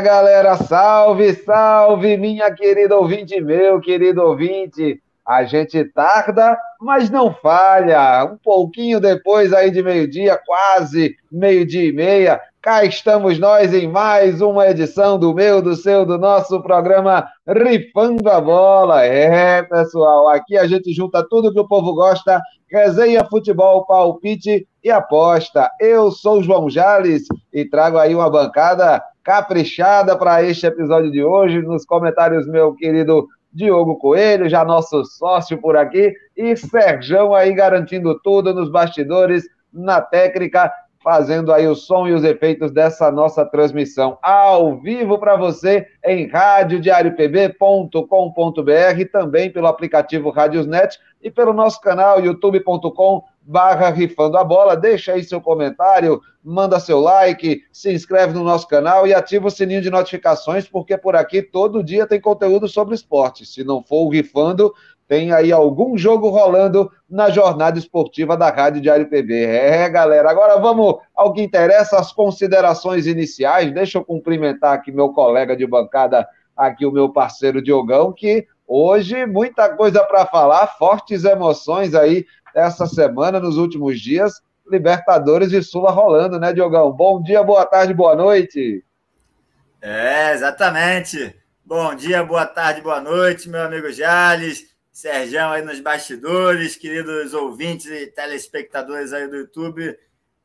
Galera, salve, salve, minha querida ouvinte, meu querido ouvinte. A gente tarda, mas não falha. Um pouquinho depois aí de meio-dia, quase meio-dia e meia, cá estamos nós em mais uma edição do meu, do seu, do nosso programa Rifando a Bola. É, pessoal, aqui a gente junta tudo que o povo gosta, resenha, futebol, palpite e aposta. Eu sou João Jales e trago aí uma bancada caprichada para este episódio de hoje. Nos comentários, meu querido Diogo Coelho, já nosso sócio por aqui, e Serjão aí garantindo tudo nos bastidores, na técnica, fazendo aí o som e os efeitos dessa nossa transmissão ao vivo para você em radiodiariopb.com.br, também pelo aplicativo Radiosnet e pelo nosso canal youtube.com barra rifando a bola. Deixa aí seu comentário, manda seu like, se inscreve no nosso canal e ativa o sininho de notificações, porque por aqui todo dia tem conteúdo sobre esporte. Se não for o rifando, tem aí algum jogo rolando na jornada esportiva da Rádio Diário PB. É, galera, agora vamos ao que interessa, as considerações iniciais. Deixa eu cumprimentar aqui meu colega de bancada, aqui o meu parceiro Diogão, que hoje muita coisa para falar, fortes emoções aí essa semana, nos últimos dias. Libertadores e Sula rolando, né, Diogão? Bom dia, boa tarde, boa noite. É, exatamente. Bom dia, boa tarde, boa noite, meu amigo Jales, Sérgio aí nos bastidores, queridos ouvintes e telespectadores aí do YouTube.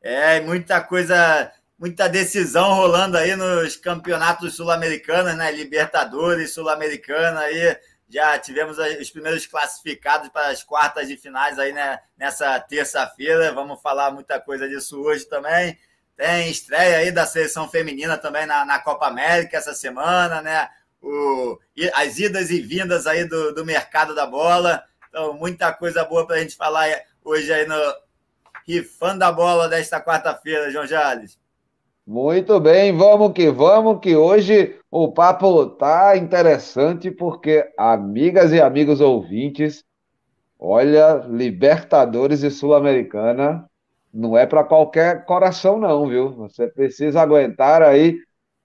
É, muita coisa, muita decisão rolando aí nos campeonatos sul-americanos, né? Libertadores, Sul-Americana aí já tivemos os primeiros classificados para as quartas de finais aí né, nessa terça-feira. Vamos falar muita coisa disso hoje também. Tem estreia aí da seleção feminina também na, na Copa América essa semana, né? O, as idas e vindas aí do, do mercado da bola. Então, muita coisa boa para a gente falar hoje aí no Rifando a Bola desta quarta-feira, João Jales. Muito bem, vamos que vamos, que hoje o papo tá interessante porque, amigas e amigos ouvintes, olha, Libertadores e Sul-Americana não é para qualquer coração não, viu? Você precisa aguentar aí.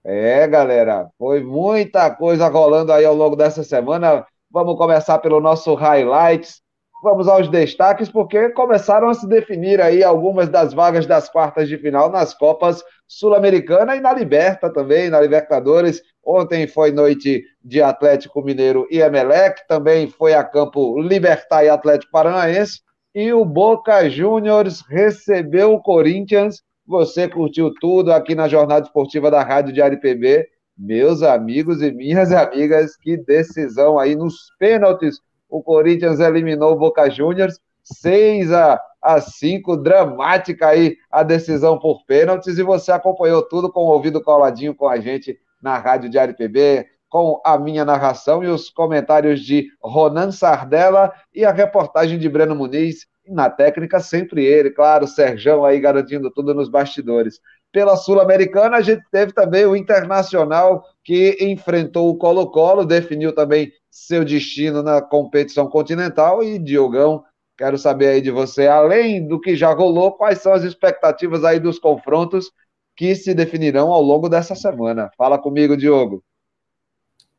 É, galera, foi muita coisa rolando aí ao longo dessa semana. Vamos começar pelo nosso highlights Vamos aos destaques, porque começaram a se definir aí algumas das vagas das quartas de final nas Copas Sul-Americana e na Liberta também, na Libertadores. Ontem foi noite de Atlético Mineiro e Emelec, também foi a campo Libertar e Atlético Paranaense. E o Boca Juniors recebeu o Corinthians. Você curtiu tudo aqui na Jornada Esportiva da Rádio Diário PB. Meus amigos e minhas amigas, que decisão aí nos pênaltis o Corinthians eliminou o Boca Juniors 6 a, a 5, dramática aí a decisão por pênaltis, e você acompanhou tudo com o ouvido coladinho com a gente na Rádio Diário PB, com a minha narração e os comentários de Ronan Sardella e a reportagem de Breno Muniz, na técnica sempre ele, claro, Serjão aí garantindo tudo nos bastidores. Pela Sul-Americana, a gente teve também o Internacional que enfrentou o Colo-Colo, definiu também seu destino na competição continental. E, Diogão, quero saber aí de você, além do que já rolou, quais são as expectativas aí dos confrontos que se definirão ao longo dessa semana? Fala comigo, Diogo.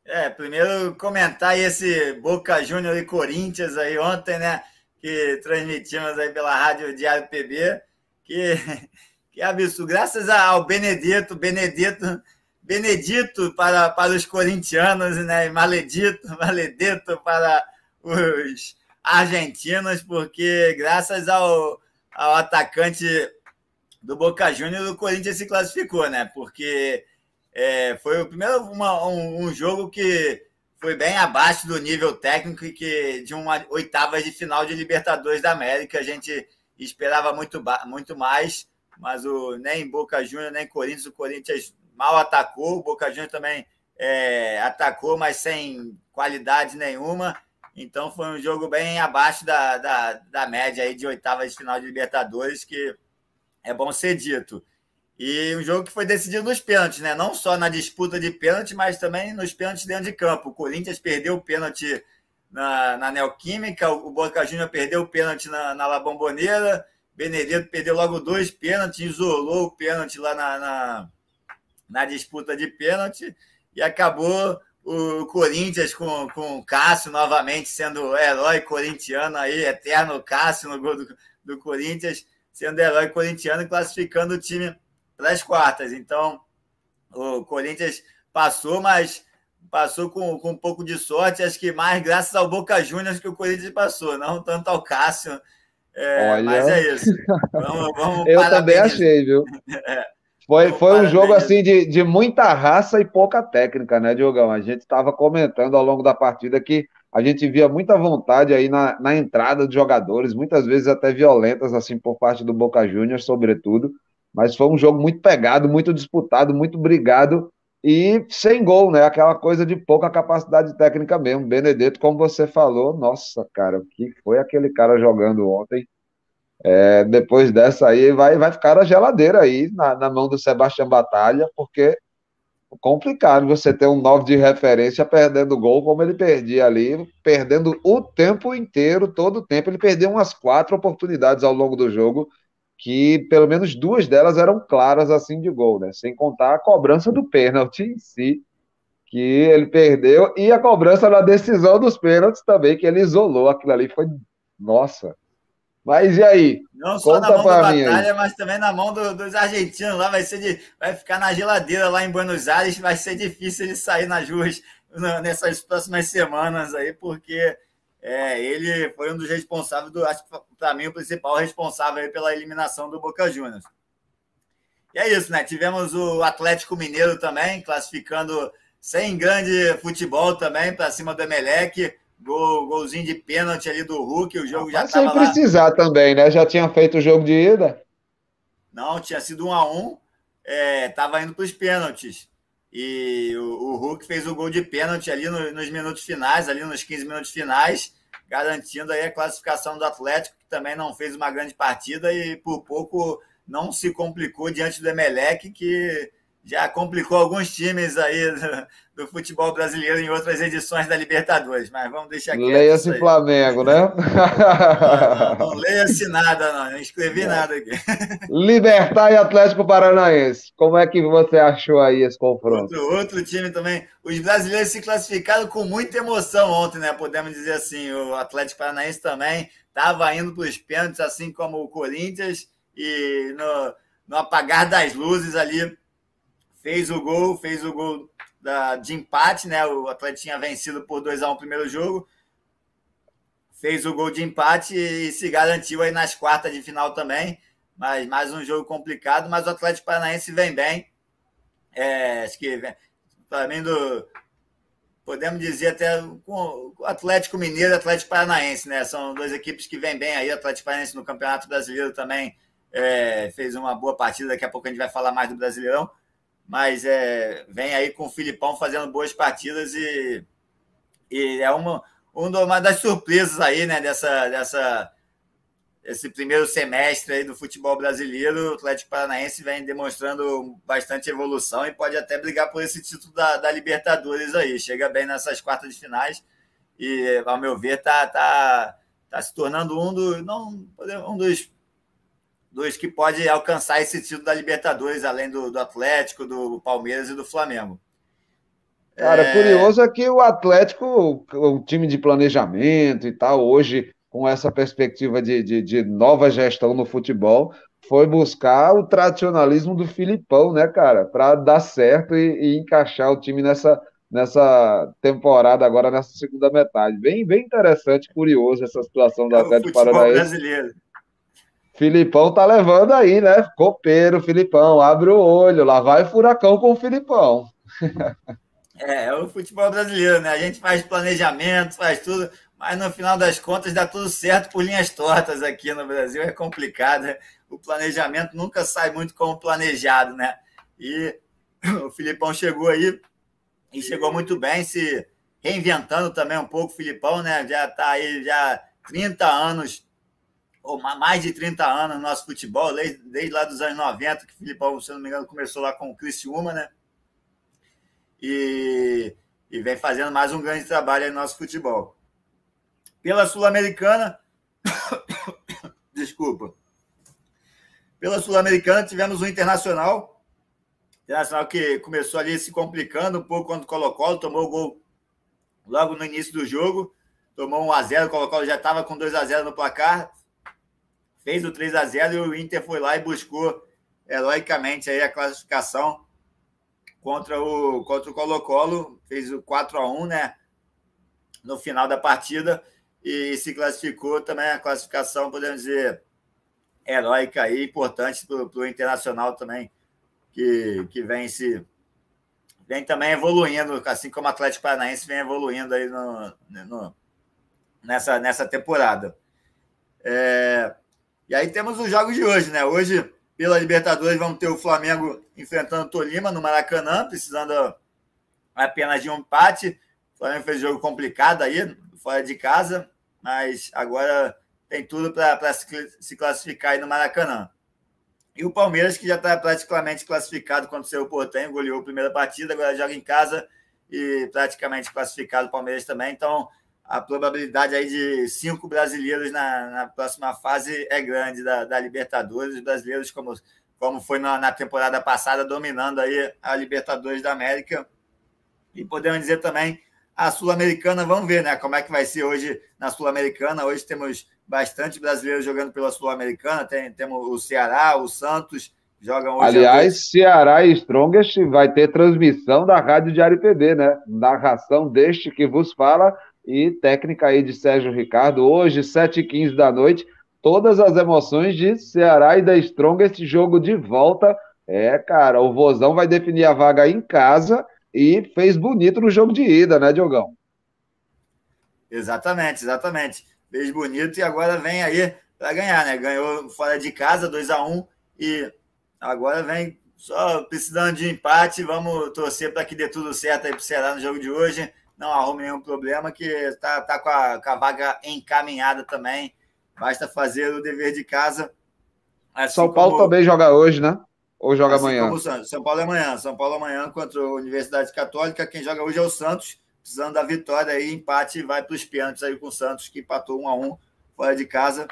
É, primeiro comentar esse Boca Júnior e Corinthians aí ontem, né? Que transmitimos aí pela Rádio Diário PB. Que, que absurdo. Graças ao Benedito, Benedito Benedito para, para os corintianos, né? maledito, maledito para os argentinos, porque graças ao, ao atacante do Boca Juniors, o Corinthians se classificou, né? Porque é, foi o primeiro uma, um, um, jogo que foi bem abaixo do nível técnico e que de uma oitava de final de Libertadores da América a gente esperava muito, muito mais, mas o, nem Boca Juniors nem Corinthians, o Corinthians mal atacou, o Boca Juniors também é, atacou, mas sem qualidade nenhuma. Então foi um jogo bem abaixo da, da, da média aí de oitavas de final de Libertadores, que é bom ser dito. E um jogo que foi decidido nos pênaltis, né? Não só na disputa de pênalti, mas também nos pênaltis dentro de campo. O Corinthians perdeu o pênalti na, na Neoquímica, o Boca Juniors perdeu o pênalti na, na La Bombonera, Benedetto perdeu logo dois pênaltis, isolou o pênalti lá na, na na disputa de pênalti e acabou o Corinthians com, com o Cássio novamente sendo herói corintiano aí, eterno Cássio no gol do, do Corinthians, sendo herói corintiano e classificando o time para as quartas. Então, o Corinthians passou, mas passou com, com um pouco de sorte, acho que mais graças ao Boca Juniors que o Corinthians passou, não tanto ao Cássio. É, Olha... Mas é isso. Vamos, vamos Eu também achei, viu? é. Foi, foi um jogo assim de, de muita raça e pouca técnica, né, Diogão? A gente estava comentando ao longo da partida que a gente via muita vontade aí na, na entrada dos jogadores, muitas vezes até violentas, assim, por parte do Boca Juniors, sobretudo. Mas foi um jogo muito pegado, muito disputado, muito brigado e sem gol, né? Aquela coisa de pouca capacidade técnica mesmo. Benedetto, como você falou, nossa, cara, o que foi aquele cara jogando ontem? É, depois dessa aí, vai, vai ficar a geladeira aí na, na mão do Sebastião Batalha, porque é complicado você ter um 9 de referência perdendo gol como ele perdia ali, perdendo o tempo inteiro, todo o tempo. Ele perdeu umas quatro oportunidades ao longo do jogo que pelo menos duas delas eram claras assim de gol, né? Sem contar a cobrança do pênalti em si, que ele perdeu, e a cobrança na decisão dos pênaltis também, que ele isolou. Aquilo ali foi. Nossa! Mas e aí? Não só Conta na mão da Batalha, mas também na mão do, dos argentinos. Lá vai ser de, vai ficar na geladeira lá em Buenos Aires. Vai ser difícil de sair nas ruas nessas próximas semanas aí, porque é, ele foi um dos responsáveis, do, acho que para mim o principal responsável pela eliminação do Boca Juniors. E é isso, né? Tivemos o Atlético Mineiro também, classificando sem grande futebol também para cima do Emelec. Gol, golzinho de pênalti ali do Hulk, o jogo já estava. Sem precisar lá... também, né? Já tinha feito o jogo de ida? Não, tinha sido um a um. Estava é, indo para os pênaltis. E o, o Hulk fez o gol de pênalti ali no, nos minutos finais, ali nos 15 minutos finais, garantindo aí a classificação do Atlético, que também não fez uma grande partida e por pouco não se complicou diante do Emelec, que já complicou alguns times aí do, do, futebol brasileiro em outras edições da Libertadores, mas vamos deixar aqui. Leia-se Flamengo, né? Não, não, não leia-se nada, não, não escrevi nada aqui. Libertar e Atlético Paranaense, como é que você achou aí esse confronto? Outro, outro time também. Os brasileiros se classificaram com muita emoção ontem, né? Podemos dizer assim, o Atlético Paranaense também estava indo para os pênaltis, assim como o Corinthians, e no, no apagar das luzes ali fez o gol, fez o gol da, de empate, né? O Atlético tinha vencido por 2 a 1 um no primeiro jogo. Fez o gol de empate e se garantiu aí nas quartas de final também. Mas mais um jogo complicado, mas o Atlético Paranaense vem bem. É, acho que para mim do podemos dizer até com o Atlético Mineiro e Atlético Paranaense, né? São duas equipes que vêm bem aí. O Atlético Paranaense no Campeonato Brasileiro também é, fez uma boa partida. Daqui a pouco a gente vai falar mais do Brasileirão mas é, vem aí com o Filipão fazendo boas partidas e, e é uma, uma das surpresas aí, né, dessa, dessa, esse primeiro semestre aí do futebol brasileiro. O Atlético Paranaense vem demonstrando bastante evolução e pode até brigar por esse título da, da Libertadores aí. Chega bem nessas quartas de finais e, ao meu ver, tá, tá, tá se tornando um, do, não, um dos dos que pode alcançar esse título da Libertadores, além do, do Atlético, do Palmeiras e do Flamengo. Cara, é... curioso é que o Atlético, o time de planejamento e tal, hoje, com essa perspectiva de, de, de nova gestão no futebol, foi buscar o tradicionalismo do Filipão, né, cara, para dar certo e, e, encaixar o time nessa, nessa temporada, agora nessa segunda metade. Bem, bem interessante, curioso essa situação do é Atlético Paranaense. brasileiro. Filipão tá levando aí, né? Copeiro, Filipão, abre o olho, lá vai furacão com o Filipão. É, é o futebol brasileiro, né? A gente faz planejamento, faz tudo, mas no final das contas dá tudo certo por linhas tortas aqui no Brasil, é complicado. Né? O planejamento nunca sai muito como planejado, né? E o Filipão chegou aí e chegou muito bem, se reinventando também um pouco o Filipão, né? Já tá aí já 30 anos ou mais de 30 anos no nosso futebol, desde, desde lá dos anos 90, que o Filipão, se não me engano, começou lá com o Criciúma, né? E, e vem fazendo mais um grande trabalho no nosso futebol. Pela Sul-Americana, desculpa. Pela Sul-Americana tivemos o Internacional, Internacional que começou ali se complicando um pouco quando Colo-Colo, tomou o gol logo no início do jogo, tomou 1 a 0 o Colo-Colo já estava com 2 a 0 no placar, fez o 3 a 0 e o Inter foi lá e buscou heroicamente aí a classificação contra o contra o Colo-Colo, fez o 4 a 1, né? No final da partida e se classificou também a classificação, podemos dizer, heróica e importante para o Internacional também, que, que vem se vem também evoluindo, assim como o Atlético Paranaense vem evoluindo aí no, no nessa, nessa temporada. É, e aí temos os jogos de hoje, né? Hoje, pela Libertadores, vamos ter o Flamengo enfrentando o Tolima no Maracanã, precisando apenas de um empate. O Flamengo fez um jogo complicado aí, fora de casa, mas agora tem tudo para se classificar aí no Maracanã. E o Palmeiras, que já está praticamente classificado quando o Portenho, goleou a primeira partida, agora joga em casa e praticamente classificado o Palmeiras também. Então, a probabilidade aí de cinco brasileiros na, na próxima fase é grande da, da Libertadores. Os brasileiros, como, como foi na, na temporada passada, dominando aí a Libertadores da América. E podemos dizer também a Sul-Americana, vamos ver né, como é que vai ser hoje na Sul-Americana. Hoje temos bastante brasileiros jogando pela Sul-Americana. Tem, temos o Ceará, o Santos, jogam hoje. Aliás, Ceará e Strongest vai ter transmissão da Rádio Diário PB, né? Narração deste que vos fala e técnica aí de Sérgio Ricardo. Hoje, 7h15 da noite, todas as emoções de Ceará e da Strongest, jogo de volta. É, cara, o Vozão vai definir a vaga em casa e fez bonito no jogo de ida, né, Diogão? Exatamente, exatamente fez bonito e agora vem aí para ganhar, né? Ganhou fora de casa, 2 a 1 e agora vem só precisando de empate. Vamos torcer para que dê tudo certo aí para o Ceará no jogo de hoje. Não arrume nenhum problema, que está tá com, a, com a vaga encaminhada também. Basta fazer o dever de casa. Assim São Paulo como... também joga hoje, né? Ou joga assim amanhã? São Paulo é amanhã. São Paulo é amanhã contra a Universidade Católica. Quem joga hoje é o Santos precisando da vitória aí, empate vai para os pênaltis aí com o Santos, que empatou 1 a 1 fora de casa.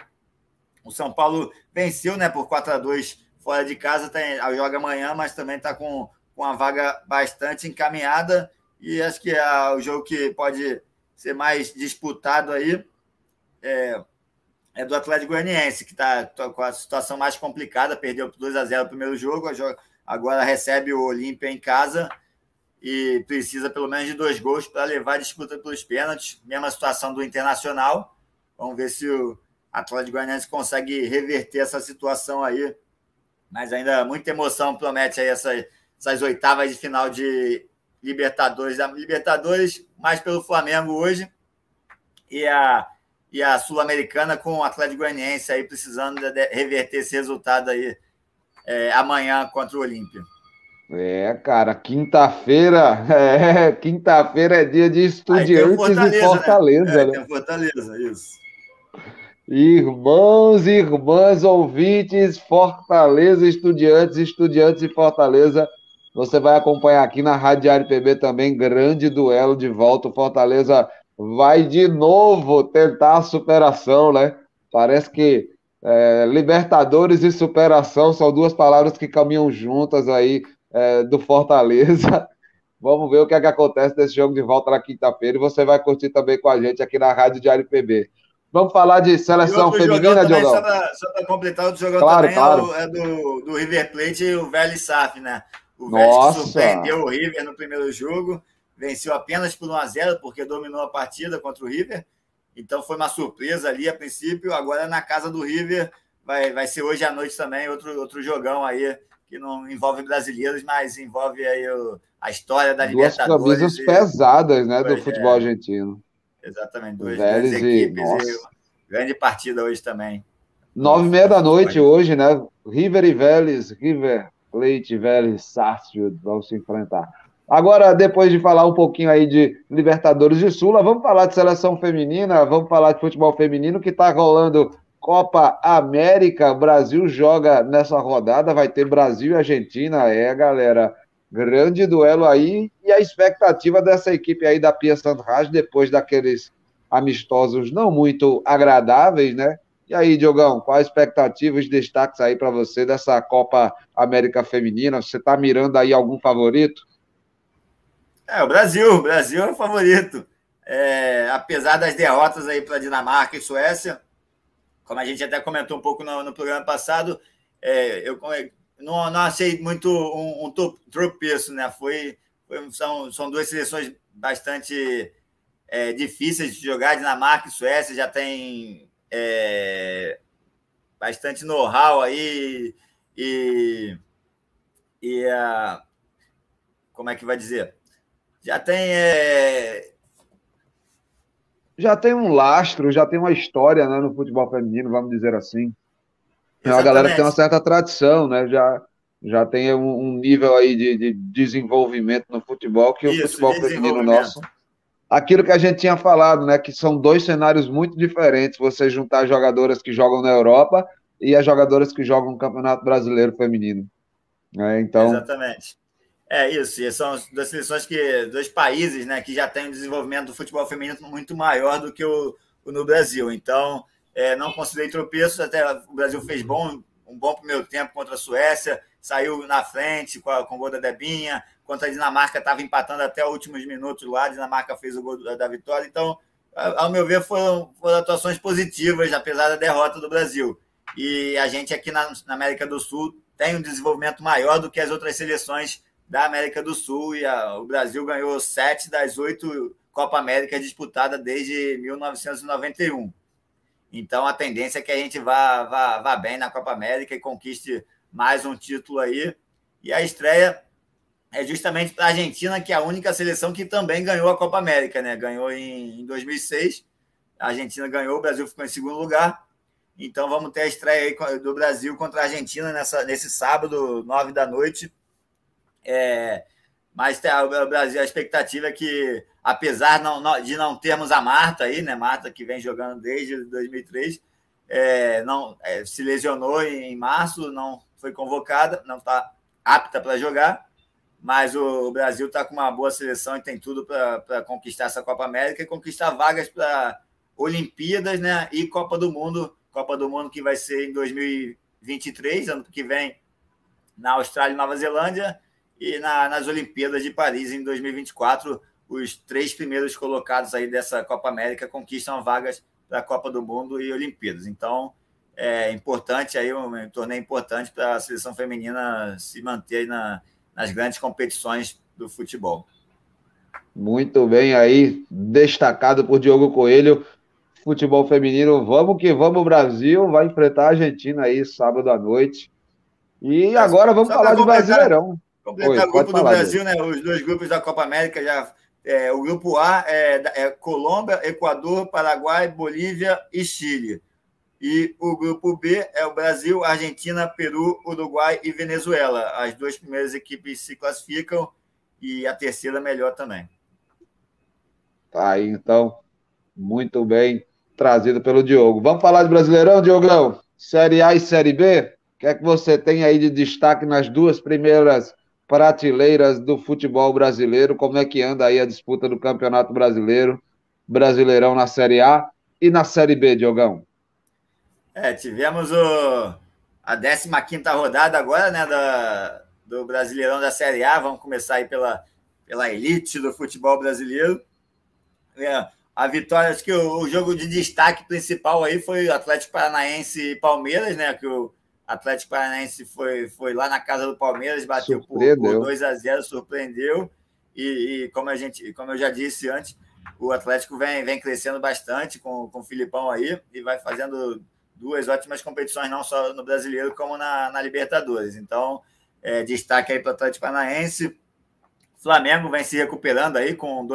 O São Paulo venceu, né, por 4 a 2 fora de casa, tem, joga amanhã, mas também está com, com a vaga bastante encaminhada. E acho que é o jogo que pode ser mais disputado aí é, é do Atlético Goianiense, que está com a situação mais complicada, perdeu por 2 a 0 o primeiro jogo, agora recebe o Olímpia em casa e precisa pelo menos de dois gols para levar a disputa pelos pênaltis. Mesma situação do Internacional. Vamos ver se o Atlético Goianiense consegue reverter essa situação aí. Mas ainda muita emoção promete aí essa, essas oitavas de final de Libertadores. A Libertadores mais pelo Flamengo hoje e a, e a Sul-Americana com o Atlético Goianiense aí precisando de reverter esse resultado aí é, amanhã contra o Olímpia. É, cara, quinta-feira, é, quinta-feira é dia de estudiantes Fortaleza, e Fortaleza, né? É, né? Tem Fortaleza, isso. Irmãos e irmãs ouvintes, Fortaleza, estudiantes, estudiantes e Fortaleza. Você vai acompanhar aqui na Rádio Diário PB também, grande duelo de volta. O Fortaleza vai de novo tentar a superação, né? Parece que é, Libertadores e superação são duas palavras que caminham juntas aí é, do Fortaleza. Vamos ver o que, é que acontece nesse jogo de volta na quinta-feira e você vai curtir também com a gente aqui na Rádio Diário PB. Vamos falar de seleção feminina, Diogão? Só para completar, outro jogador claro, também claro. é, do, do River Plate e o Vélez Saf, né? O Vélez surpreendeu o River no primeiro jogo, venceu apenas por 1x0, porque dominou a partida contra o River. Então foi uma surpresa ali a princípio. Agora na casa do River vai, vai ser hoje à noite também outro, outro jogão aí que não envolve brasileiros, mas envolve aí o, a história da duas Libertadores. Duas camisas e... pesadas, né, do futebol é, argentino. Exatamente, duas, duas equipes e, e grande partida hoje também. Nove e meia da noite hoje, né? River e Vélez, River Plate, Vélez, Sarsfield vão se enfrentar. Agora, depois de falar um pouquinho aí de Libertadores de Sula, vamos falar de seleção feminina, vamos falar de futebol feminino que está rolando Copa América, Brasil joga nessa rodada, vai ter Brasil e Argentina, é, galera, grande duelo aí, e a expectativa dessa equipe aí da Pia Santos depois daqueles amistosos não muito agradáveis, né, E aí, Diogão, quais expectativas e destaques aí para você dessa Copa América Feminina? Você está mirando aí algum favorito? É, o Brasil, o Brasil é o favorito. É, apesar das derrotas aí para Dinamarca e Suécia, como a gente até comentou um pouco no, no programa passado, é, eu não, não achei muito um, um tropeço, né? Foi, foi, são, são duas seleções bastante é, difíceis de jogar. Dinamarca e Suécia já tem é, bastante know-how aí e, e a, como é que vai dizer? Já tem é... já tem um lastro, já tem uma história né, no futebol feminino, vamos dizer assim. É uma galera tem uma certa tradição, né? Já, já tem um, um nível aí de, de, desenvolvimento no futebol que Isso, o futebol feminino nosso aquilo que a gente tinha falado, né? Que são dois cenários muito diferentes. Você juntar jogadoras que jogam na Europa e as jogadoras que jogam no Campeonato Brasileiro Feminino. Né? Então... Exatamente. É isso, e são duas seleções que, dois países, né, que já têm um desenvolvimento do futebol feminino muito maior do que o, o no Brasil. Então, é, não considerei tropeços, até o Brasil fez bom, um bom primeiro tempo contra a Suécia, saiu na frente com, com o gol da Debinha, contra a Dinamarca estava empatando até os últimos minutos lá, a Dinamarca fez o gol da vitória. Então, ao meu ver, foram, foram atuações positivas, apesar da derrota do Brasil. E a gente aqui na, na, América do Sul tem um desenvolvimento maior do que as outras seleções da América do Sul. E a, o Brasil ganhou sete das oito Copa América disputada desde 1991. Então a tendência é que a gente vá, vá, vá bem na Copa América e conquiste mais um título aí. E a estreia é justamente para a Argentina, que é a única seleção que também ganhou a Copa América, né? Ganhou em, em 2006, a Argentina ganhou, o Brasil ficou em segundo lugar. Então vamos ter a estreia do Brasil contra a Argentina nessa, nesse sábado, nove da noite. É, mas o Brasil, a expectativa é que, apesar não, de não termos a Marta aí, né? Marta que vem jogando desde 2003, é, não é, se lesionou em março, não foi convocada, não está apta para jogar mas o Brasil está com uma boa seleção e tem tudo para conquistar essa Copa América e conquistar vagas para Olimpíadas né? e Copa do Mundo. Copa do Mundo que vai ser em 2023, ano que vem, na Austrália e Nova Zelândia, e na, nas Olimpíadas de Paris em 2024. Os três primeiros colocados aí dessa Copa América conquistam vagas para a Copa do Mundo e Olimpíadas. Então, é importante aí, um torneio importante para a seleção feminina se manter na nas grandes competições do futebol. Muito bem aí, destacado por Diogo Coelho. Futebol feminino, vamos que vamos, Brasil vai enfrentar a Argentina aí sábado à noite. E agora vamos falar de Brasileirão. Completar o grupo do Brasil, né? Os dois grupos da Copa América já. É, o grupo A é, é Colômbia, Equador, Paraguai, Bolívia e Chile. E o grupo B é o Brasil, Argentina, Peru, Uruguai e Venezuela. As duas primeiras equipes se classificam e a terceira melhor também. Tá aí, então, muito bem trazido pelo Diogo. Vamos falar de Brasileirão, Diogão? Série A e Série B? O que é que você tem aí de destaque nas duas primeiras prateleiras do futebol brasileiro? Como é que anda aí a disputa do Campeonato Brasileiro, Brasileirão na Série A e na Série B, Diogão? É, tivemos o, a 15 rodada agora, né, da, do Brasileirão da Série A. Vamos começar aí pela, pela elite do futebol brasileiro. É, a vitória, acho que o, o, jogo de destaque principal aí foi o Atlético Paranaense e Palmeiras, né? Que o Atlético Paranaense foi, foi lá na casa do Palmeiras, bateu por, por 2 a 0 surpreendeu. E, e, como, a gente, como eu já disse antes, o Atlético vem, vem crescendo bastante com, com o Filipão aí e vai fazendo duas ótimas competições, não só no Brasileiro, como na, na Libertadores. Então, é, destaque aí para o Atlético Paranaense. Flamengo vem se recuperando aí com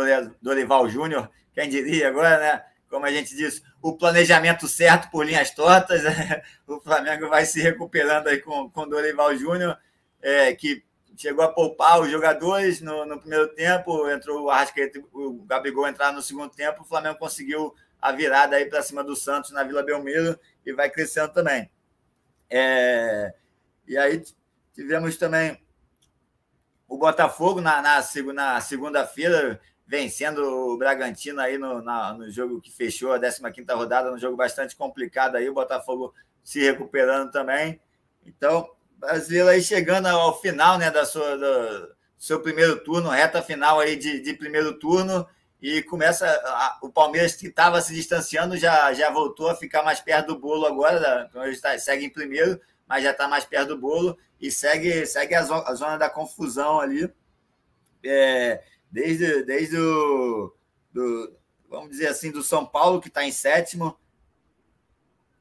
Dorival Júnior, quem diria agora, né? Como a gente disse, o planejamento certo por linhas tortas. Né? O Flamengo vai se recuperando aí com, com Dorival Júnior, é, que chegou a poupar os jogadores no, no primeiro tempo, entrou o Arrascaeta, o Gabigol entrar no segundo tempo, o Flamengo conseguiu a virada aí para cima do Santos na Vila Belmiro e vai crescendo também. É, e aí tivemos também o Botafogo na, na, na segunda-feira, vencendo o Bragantino aí no, na, no jogo que fechou a 15 rodada, um jogo bastante complicado aí, o Botafogo se recuperando também. Então, brasileiro aí chegando ao final né, da sua, do seu primeiro turno, reta final aí de, de primeiro turno, e começa a, o Palmeiras que estava se distanciando já, já voltou a ficar mais perto do bolo agora, então ele está, segue em primeiro, mas já está mais perto do bolo e segue, segue a, zona, a zona da confusão ali. É, desde, desde o, do, vamos dizer assim, do São Paulo, que está em sétimo,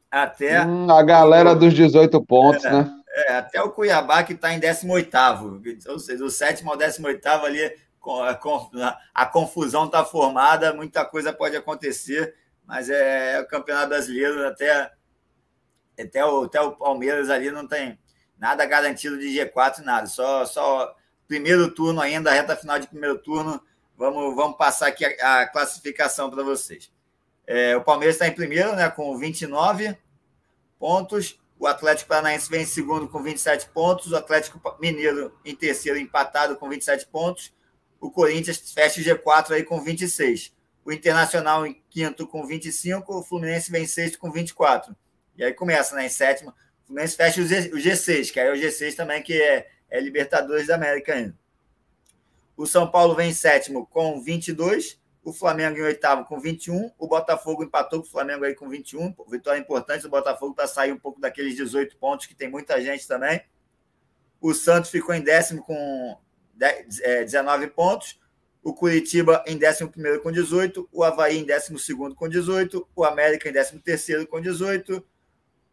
até. Hum, a galera dos 18 pontos, é, né? É, até o Cuiabá, que está em 18, ou seja, do sétimo ao 18 ali, a, confusão está formada, muita coisa pode acontecer, mas é, é o Campeonato Brasileiro, até, até, o, até o Palmeiras ali não tem nada garantido de G4, nada, só. só primeiro turno ainda, reta final de primeiro turno. Vamos, vamos passar aqui a, a classificação para vocês. É, o Palmeiras está em primeiro, né, com 29 pontos. O Atlético Paranaense vem em segundo com 27 pontos. O Atlético Mineiro em terceiro, empatado com 27 pontos. O Corinthians fecha o G4 aí com 26. O Internacional em quinto com 25. O Fluminense vem em sexto com 24. E aí começa, né, em sétimo. O Fluminense fecha o, G, o G6, que aí é o G6 também, que é é Libertadores da América ainda. O São Paulo vem em sétimo com 22, o Flamengo em oitavo com 21, o Botafogo empatou com o Flamengo aí com 21, vitória importante do Botafogo para sair um pouco daqueles 18 pontos que tem muita gente também. O Santos ficou em décimo com 19 é, pontos, o Curitiba em 11 com 18, o Havaí em 12 com 18, o América em 13 com 18,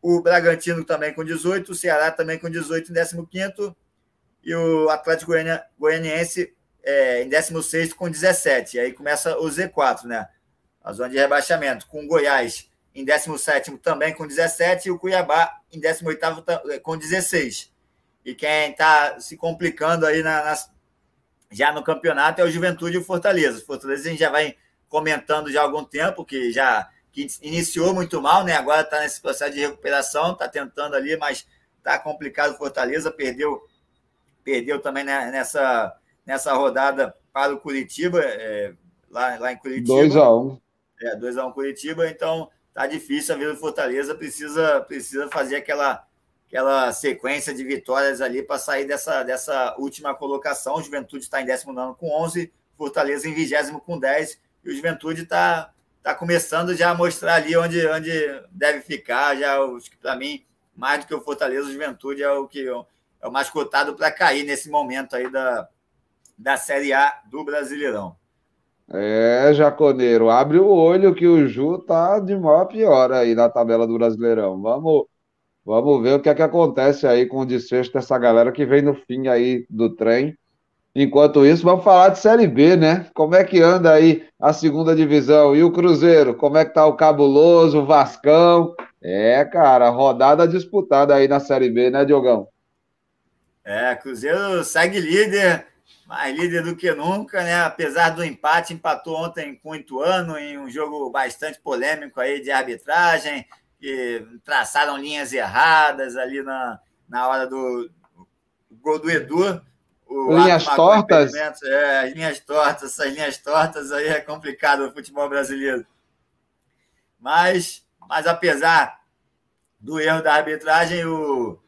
o Bragantino também com 18, o Ceará também com 18 em 15 e o Atlético Goianiense é, em 16 com 17. E aí começa o Z4, né? A zona de rebaixamento, com o Goiás em 17 também com 17 e o Cuiabá em 18 é, com 16. E quem está se complicando aí na, nas, já no campeonato é o Juventude e o Fortaleza. O Fortaleza a gente já vai comentando já há algum tempo, que já que iniciou muito mal, né? Agora está nesse processo de recuperação, está tentando ali, mas está complicado o Fortaleza, perdeu perdeu também nessa, nessa rodada para o Curitiba, é, lá, lá em Curitiba. 2x1. Um. É, 2x1 um Curitiba, então tá difícil a vida do Fortaleza, precisa, precisa fazer aquela, aquela sequência de vitórias ali para sair dessa, dessa última colocação. O Juventude está em 19 com 11, Fortaleza em 20 com 10, e o Juventude está tá começando já a mostrar ali onde, onde deve ficar. Já, para mim, mais do que o Fortaleza, o Juventude é o que é o mais cotado para cair nesse momento aí da, da Série A do Brasileirão. É, Jaconeiro, abre o olho que o Ju tá de maior pior aí na tabela do Brasileirão. Vamos, vamos ver o que é que acontece aí com o desfecho dessa galera que vem no fim aí do trem. Enquanto isso, vamos falar de Série B, né? Como é que anda aí a segunda divisão? E o Cruzeiro? Como é que tá o Cabuloso, o Vascão? É, cara, rodada disputada aí na Série B, né, Diogão? É, Cruzeiro segue líder, mais líder do que nunca, né? Apesar do empate, empatou ontem com o Ituano em um jogo bastante polêmico aí de arbitragem, que traçaram linhas erradas ali na, na hora do gol do Edu. linhas tortas? É, as linhas tortas, essas linhas tortas aí é complicado o futebol brasileiro. Mas, mas apesar do erro da arbitragem, o,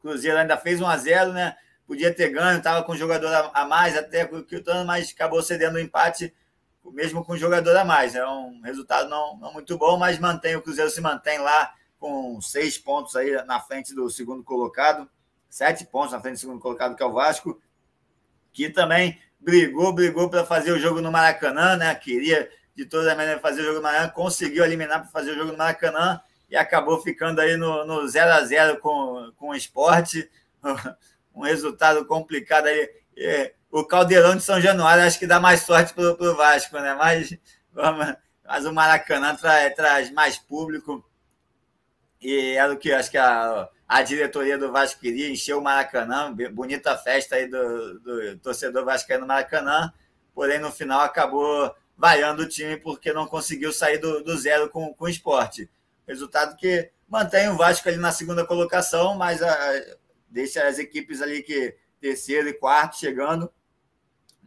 Cruzeiro ainda fez 1 a 0 né? Podia ter ganho, estava com um jogador a mais até o Quiltano, mas acabou cedendo o um empate, mesmo com um jogador a mais. É um resultado não, não muito bom, mas mantém, o Cruzeiro se mantém lá com seis pontos aí na frente do segundo colocado, sete pontos na frente do segundo colocado, que é o Vasco, que também brigou, brigou para fazer o jogo no Maracanã, né? Queria de toda maneira fazer o jogo no Maracanã, conseguiu eliminar para fazer o jogo no Maracanã, e acabou ficando aí no, no 0 a 0 com, com o esporte. Um resultado complicado aí. É, o Caldeirão de São Januário acho que dá mais sorte para o Vasco, né? Mas, mas o Maracanã traz, traz mais público. E era o que acho que a, a diretoria do Vasco queria, encher o Maracanã. Bonita festa aí do, do torcedor vascaíno no Maracanã. Porém, no final acabou vaiando o time porque não conseguiu sair do, do zero com, com o esporte. Resultado que mantém o Vasco ali na segunda colocação, mas a, deixa as equipes ali que terceiro e quarto chegando.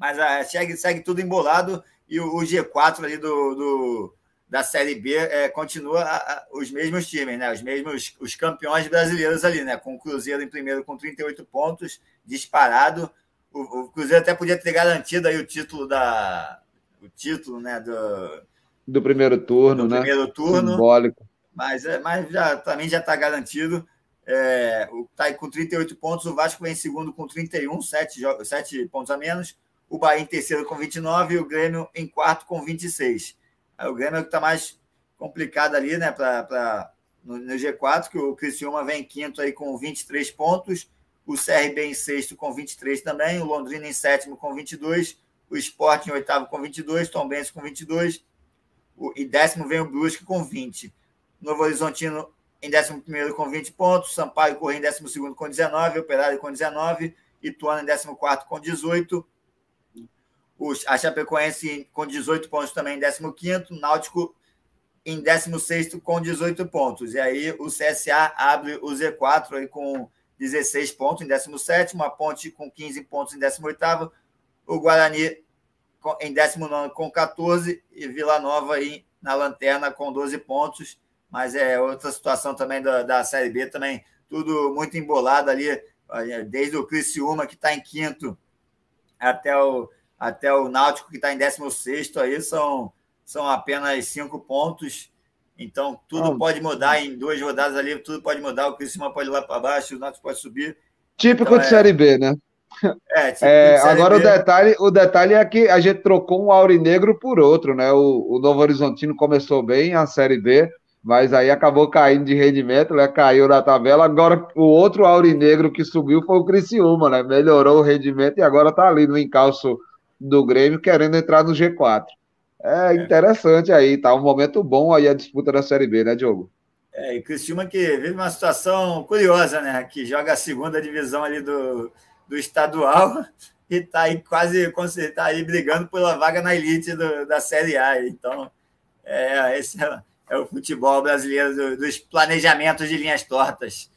Mas uh, segue, segue tudo embolado e o, o G4 ali do, do, da Série B é, continua a, a, os mesmos times, né? Os mesmos os campeões brasileiros ali, né? Com o Cruzeiro em primeiro com 38 pontos, disparado. O, o Cruzeiro até podia ter garantido aí o título da o título, né, do, do primeiro turno, do né? Primeiro turno. Simbólico. Mas, é, mas já, também já está garantido. É, está aí com 38 pontos, o Vasco vem em segundo com 31, 7, 7 pontos a menos. O Bahia em terceiro com 29 e o Grêmio em quarto com 26. Aí o Grêmio é que está mais complicado ali, né, pra, pra, no, no G4, que o Criciúma vem em quinto aí com 23 pontos, o CRB em sexto com 23 também, o Londrina em sétimo com 22, o Sport em oitavo com 22, Tom Benz com 22, o, e décimo vem o Brusque com 20. Novo Horizontino em 11 com 20 pontos, Sampaio Correia em 12 com 19, Operário com 19, Ituano em 14 com 18, a Chapecoense com 18 pontos também em 15, Náutico em 16 com 18 pontos. E aí o CSA abre o Z4 aí com 16 pontos em 17, a Ponte com 15 pontos em 18, o Guarani em 19 com 14 e Vila Nova aí na lanterna com 12 pontos mas é outra situação também da, da Série B, também tudo muito embolado ali, desde o Criciúma, que está em quinto, até o, até o Náutico, que está em 16 aí, são, são apenas cinco pontos. Então, tudo pode mudar em duas rodadas ali, tudo pode mudar. O Criciúma pode ir lá para baixo, o Náutico pode subir. Típico então, de é... Série B, né? É, é, agora B. o detalhe, o detalhe é que a gente trocou um aurinegro por outro, né? O, o Novo Horizontino começou bem a Série B, mas aí acabou caindo de rendimento, né? Caiu na tabela. Agora o outro aurinegro que subiu foi o Criciúma, né? Melhorou o rendimento e agora tá ali no encalço do Grêmio querendo entrar no G4. É, é interessante aí, tá um momento bom aí a disputa da Série B, né, Diogo? É, e Criciúma que vive uma situação curiosa, né? Que joga a segunda divisão ali do, do estadual e tá aí quase tá aí brigando pela vaga na elite do, da Série A. Então, é, esse é é o futebol brasileiro do, dos planejamentos de linhas tortas.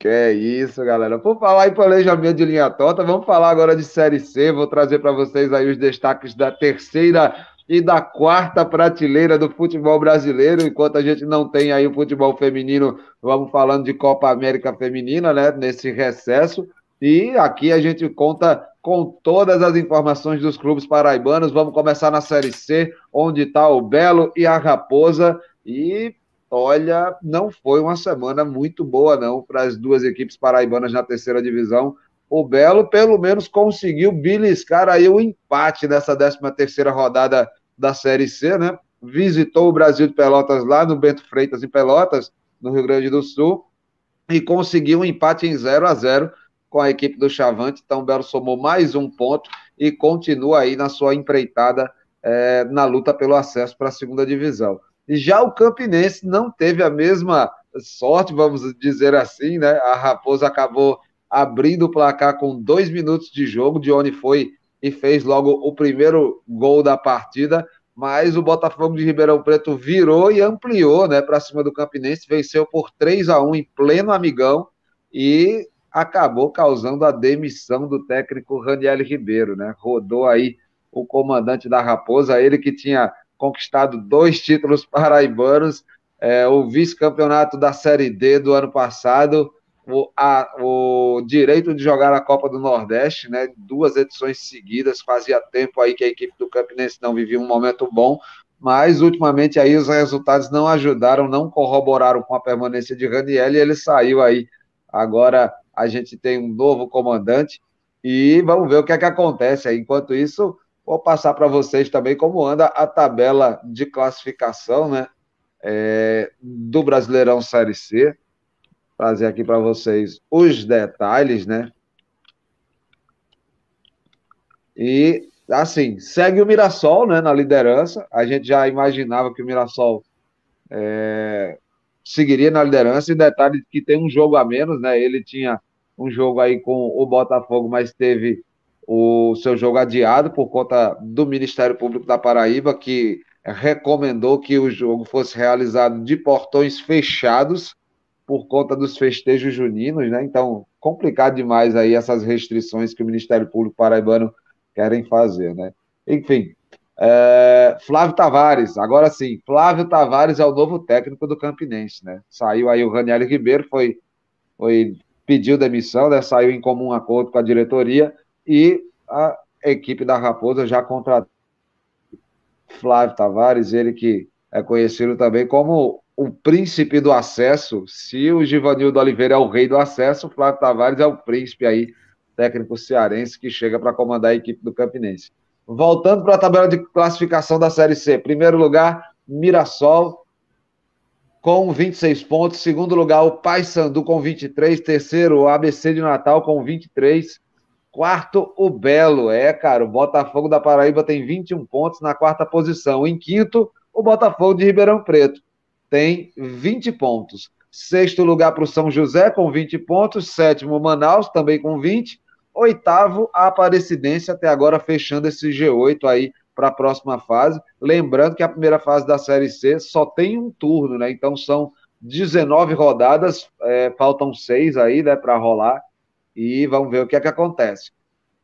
Que é isso, galera. Por falar em planejamento de linha torta, vamos falar agora de Série C. Vou trazer para vocês aí os destaques da terceira e da quarta prateleira do futebol brasileiro. Enquanto a gente não tem aí o futebol feminino, vamos falando de Copa América Feminina, né? Nesse recesso. E aqui a gente conta com todas as informações dos clubes paraibanos. Vamos começar na Série C, onde está o Belo e a Raposa. E olha, não foi uma semana muito boa, não, para as duas equipes paraibanas na terceira divisão. O Belo, pelo menos, conseguiu beliscar aí o empate nessa 13 terceira rodada da Série C, né? Visitou o Brasil de Pelotas lá no Bento Freitas, em Pelotas, no Rio Grande do Sul, e conseguiu um empate em 0 a 0 com a equipe do Chavante. Então, o Belo somou mais um ponto e continua aí na sua empreitada é, na luta pelo acesso para a segunda divisão. Já o Campinense não teve a mesma sorte, vamos dizer assim, né? A Raposa acabou abrindo o placar com dois minutos de jogo. Dione foi e fez logo o primeiro gol da partida, mas o Botafogo de Ribeirão Preto virou e ampliou, né, para cima do Campinense, venceu por 3 a 1 em pleno amigão e acabou causando a demissão do técnico Raniel Ribeiro, né? Rodou aí o comandante da Raposa, ele que tinha conquistado dois títulos paraibanos, é, o vice-campeonato da Série D do ano passado, o, a, o direito de jogar a Copa do Nordeste, né, duas edições seguidas, fazia tempo aí que a equipe do Campinense não vivia um momento bom, mas ultimamente aí os resultados não ajudaram, não corroboraram com a permanência de Raniel e ele saiu aí. Agora a gente tem um novo comandante e vamos ver o que é que acontece aí. Enquanto isso, Vou passar para vocês também como anda a tabela de classificação né, é, do Brasileirão Série C. Trazer aqui para vocês os detalhes, né? E, assim, segue o Mirassol né, na liderança. A gente já imaginava que o Mirassol é, seguiria na liderança. E detalhe que tem um jogo a menos, né? Ele tinha um jogo aí com o Botafogo, mas teve o seu jogo adiado por conta do Ministério Público da Paraíba, que recomendou que o jogo fosse realizado de portões fechados por conta dos festejos juninos, né? Então, complicado demais aí essas restrições que o Ministério Público paraibano querem fazer, né? Enfim, é, Flávio Tavares, agora sim, Flávio Tavares é o novo técnico do Campinense, né? Saiu aí o Raniel Ribeiro, foi, foi pediu demissão, né? Saiu em comum acordo com a diretoria e a equipe da Raposa já contratou Flávio Tavares, ele que é conhecido também como o príncipe do acesso. Se o Givanildo Oliveira é o rei do acesso, o Flávio Tavares é o príncipe aí, técnico cearense, que chega para comandar a equipe do Campinense. Voltando para a tabela de classificação da Série C. Primeiro lugar, Mirassol, com 26 pontos. Segundo lugar, o Paysandu com 23. Terceiro, o ABC de Natal com 23. Quarto, o Belo. É, cara, o Botafogo da Paraíba tem 21 pontos na quarta posição. Em quinto, o Botafogo de Ribeirão Preto tem 20 pontos. Sexto lugar para o São José com 20 pontos. Sétimo, Manaus também com 20. Oitavo, a Aparecidense, até agora fechando esse G8 aí para a próxima fase. Lembrando que a primeira fase da Série C só tem um turno, né? Então são 19 rodadas, é, faltam seis aí, né, para rolar e vamos ver o que é que acontece.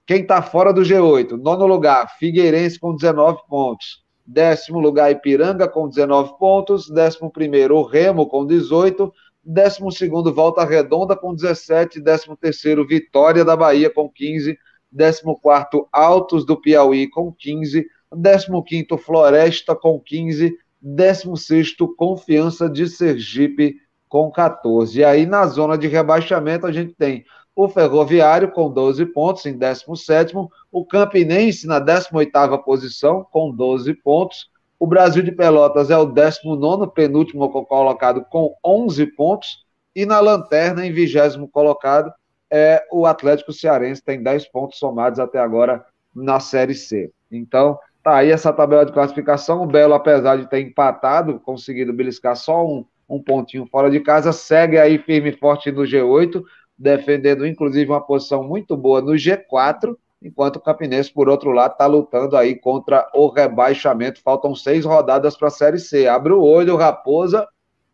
Quem está fora do G8? Nono lugar, Figueirense com 19 pontos. Décimo lugar, Ipiranga com 19 pontos. Décimo primeiro, o Remo com 18. Décimo segundo, Volta Redonda com 17. Décimo terceiro, Vitória da Bahia com 15. Décimo quarto, Altos do Piauí com 15. Décimo quinto, Floresta com 15. Décimo sexto, Confiança de Sergipe com 14. E aí, na zona de rebaixamento, a gente tem o Ferroviário com 12 pontos em 17º, o Campinense na 18ª posição com 12 pontos, o Brasil de Pelotas é o 19º, penúltimo colocado com 11 pontos, e na lanterna, em 20 colocado, é o Atlético Cearense, tem 10 pontos somados até agora na Série C. Então, tá aí essa tabela de classificação, o Belo, apesar de ter empatado, conseguido beliscar só um, um pontinho fora de casa, segue aí firme e forte no G8, defendendo inclusive uma posição muito boa no G4, enquanto o Campinense, por outro lado, está lutando aí contra o rebaixamento. Faltam seis rodadas para a Série C. Abre o olho, Raposa,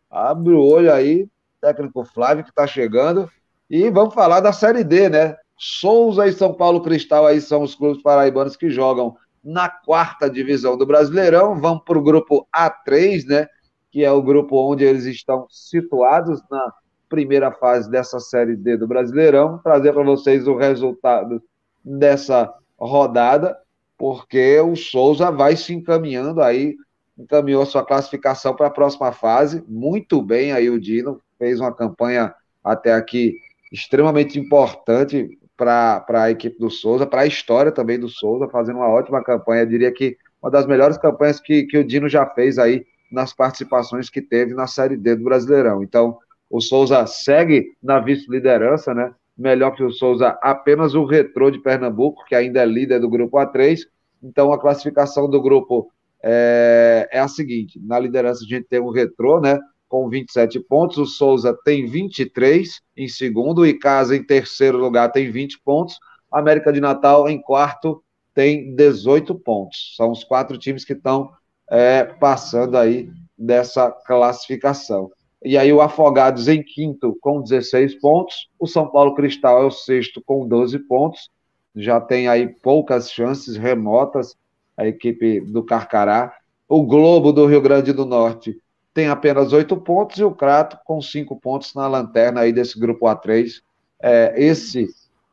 abre o olho aí, técnico Flávio que está chegando. E vamos falar da Série D, né? Souza e São Paulo Cristal aí são os clubes paraibanos que jogam na quarta divisão do Brasileirão. Vamos para o grupo A3, né? Que é o grupo onde eles estão situados na primeira fase dessa Série D do Brasileirão, trazer para vocês o resultado dessa rodada, porque o Souza vai se encaminhando aí, encaminhou sua classificação para a próxima fase, muito bem aí o Dino, fez uma campanha até aqui extremamente importante para a equipe do Souza, para a história também do Souza, fazendo uma ótima campanha, diria que uma das melhores campanhas que, que o Dino já fez aí nas participações que teve na Série D do Brasileirão. Então, o Souza segue na vice-liderança, né? Melhor que o Souza, apenas o Retrô de Pernambuco, que ainda é líder do grupo A3. Então, a classificação do grupo é, é a seguinte: na liderança a gente tem o Retrô, né? Com 27 pontos, o Souza tem 23 em segundo, e Casa em terceiro lugar tem 20 pontos, América de Natal em quarto tem 18 pontos. São os quatro times que estão é, passando aí dessa classificação. E aí o Afogados em quinto com 16 pontos. O São Paulo Cristal é o sexto com 12 pontos. Já tem aí poucas chances remotas a equipe do Carcará. O Globo do Rio Grande do Norte tem apenas oito pontos e o Crato com cinco pontos na lanterna aí desse grupo A3. É esse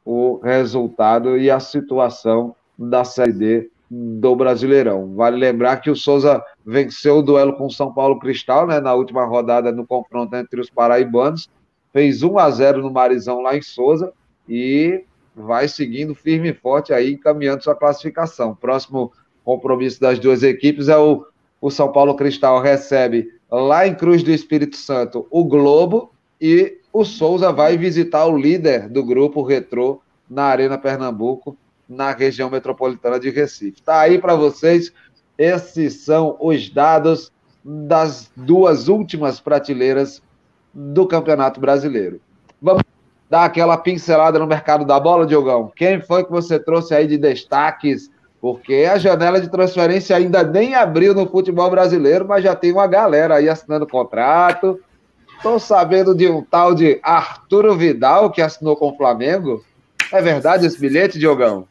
o resultado e a situação da Série D do Brasileirão. Vale lembrar que o Souza venceu o duelo com o São Paulo Cristal, né, na última rodada no confronto entre os paraibanos, fez 1 a 0 no Marizão lá em Souza e vai seguindo firme e forte aí, encaminhando sua classificação. Próximo compromisso das duas equipes é o, o São Paulo Cristal recebe lá em Cruz do Espírito Santo o Globo e o Souza vai visitar o líder do grupo, o Retrô, na Arena Pernambuco, na região metropolitana de Recife. Está aí para vocês. Esses são os dados das duas últimas prateleiras do Campeonato Brasileiro. Vamos dar aquela pincelada no mercado da bola, Diogão. Quem foi que você trouxe aí de destaques? Porque a janela de transferência ainda nem abriu no futebol brasileiro, mas já tem uma galera aí assinando contrato. Estou sabendo de um tal de Arturo Vidal que assinou com o Flamengo. É verdade esse bilhete, Diogão?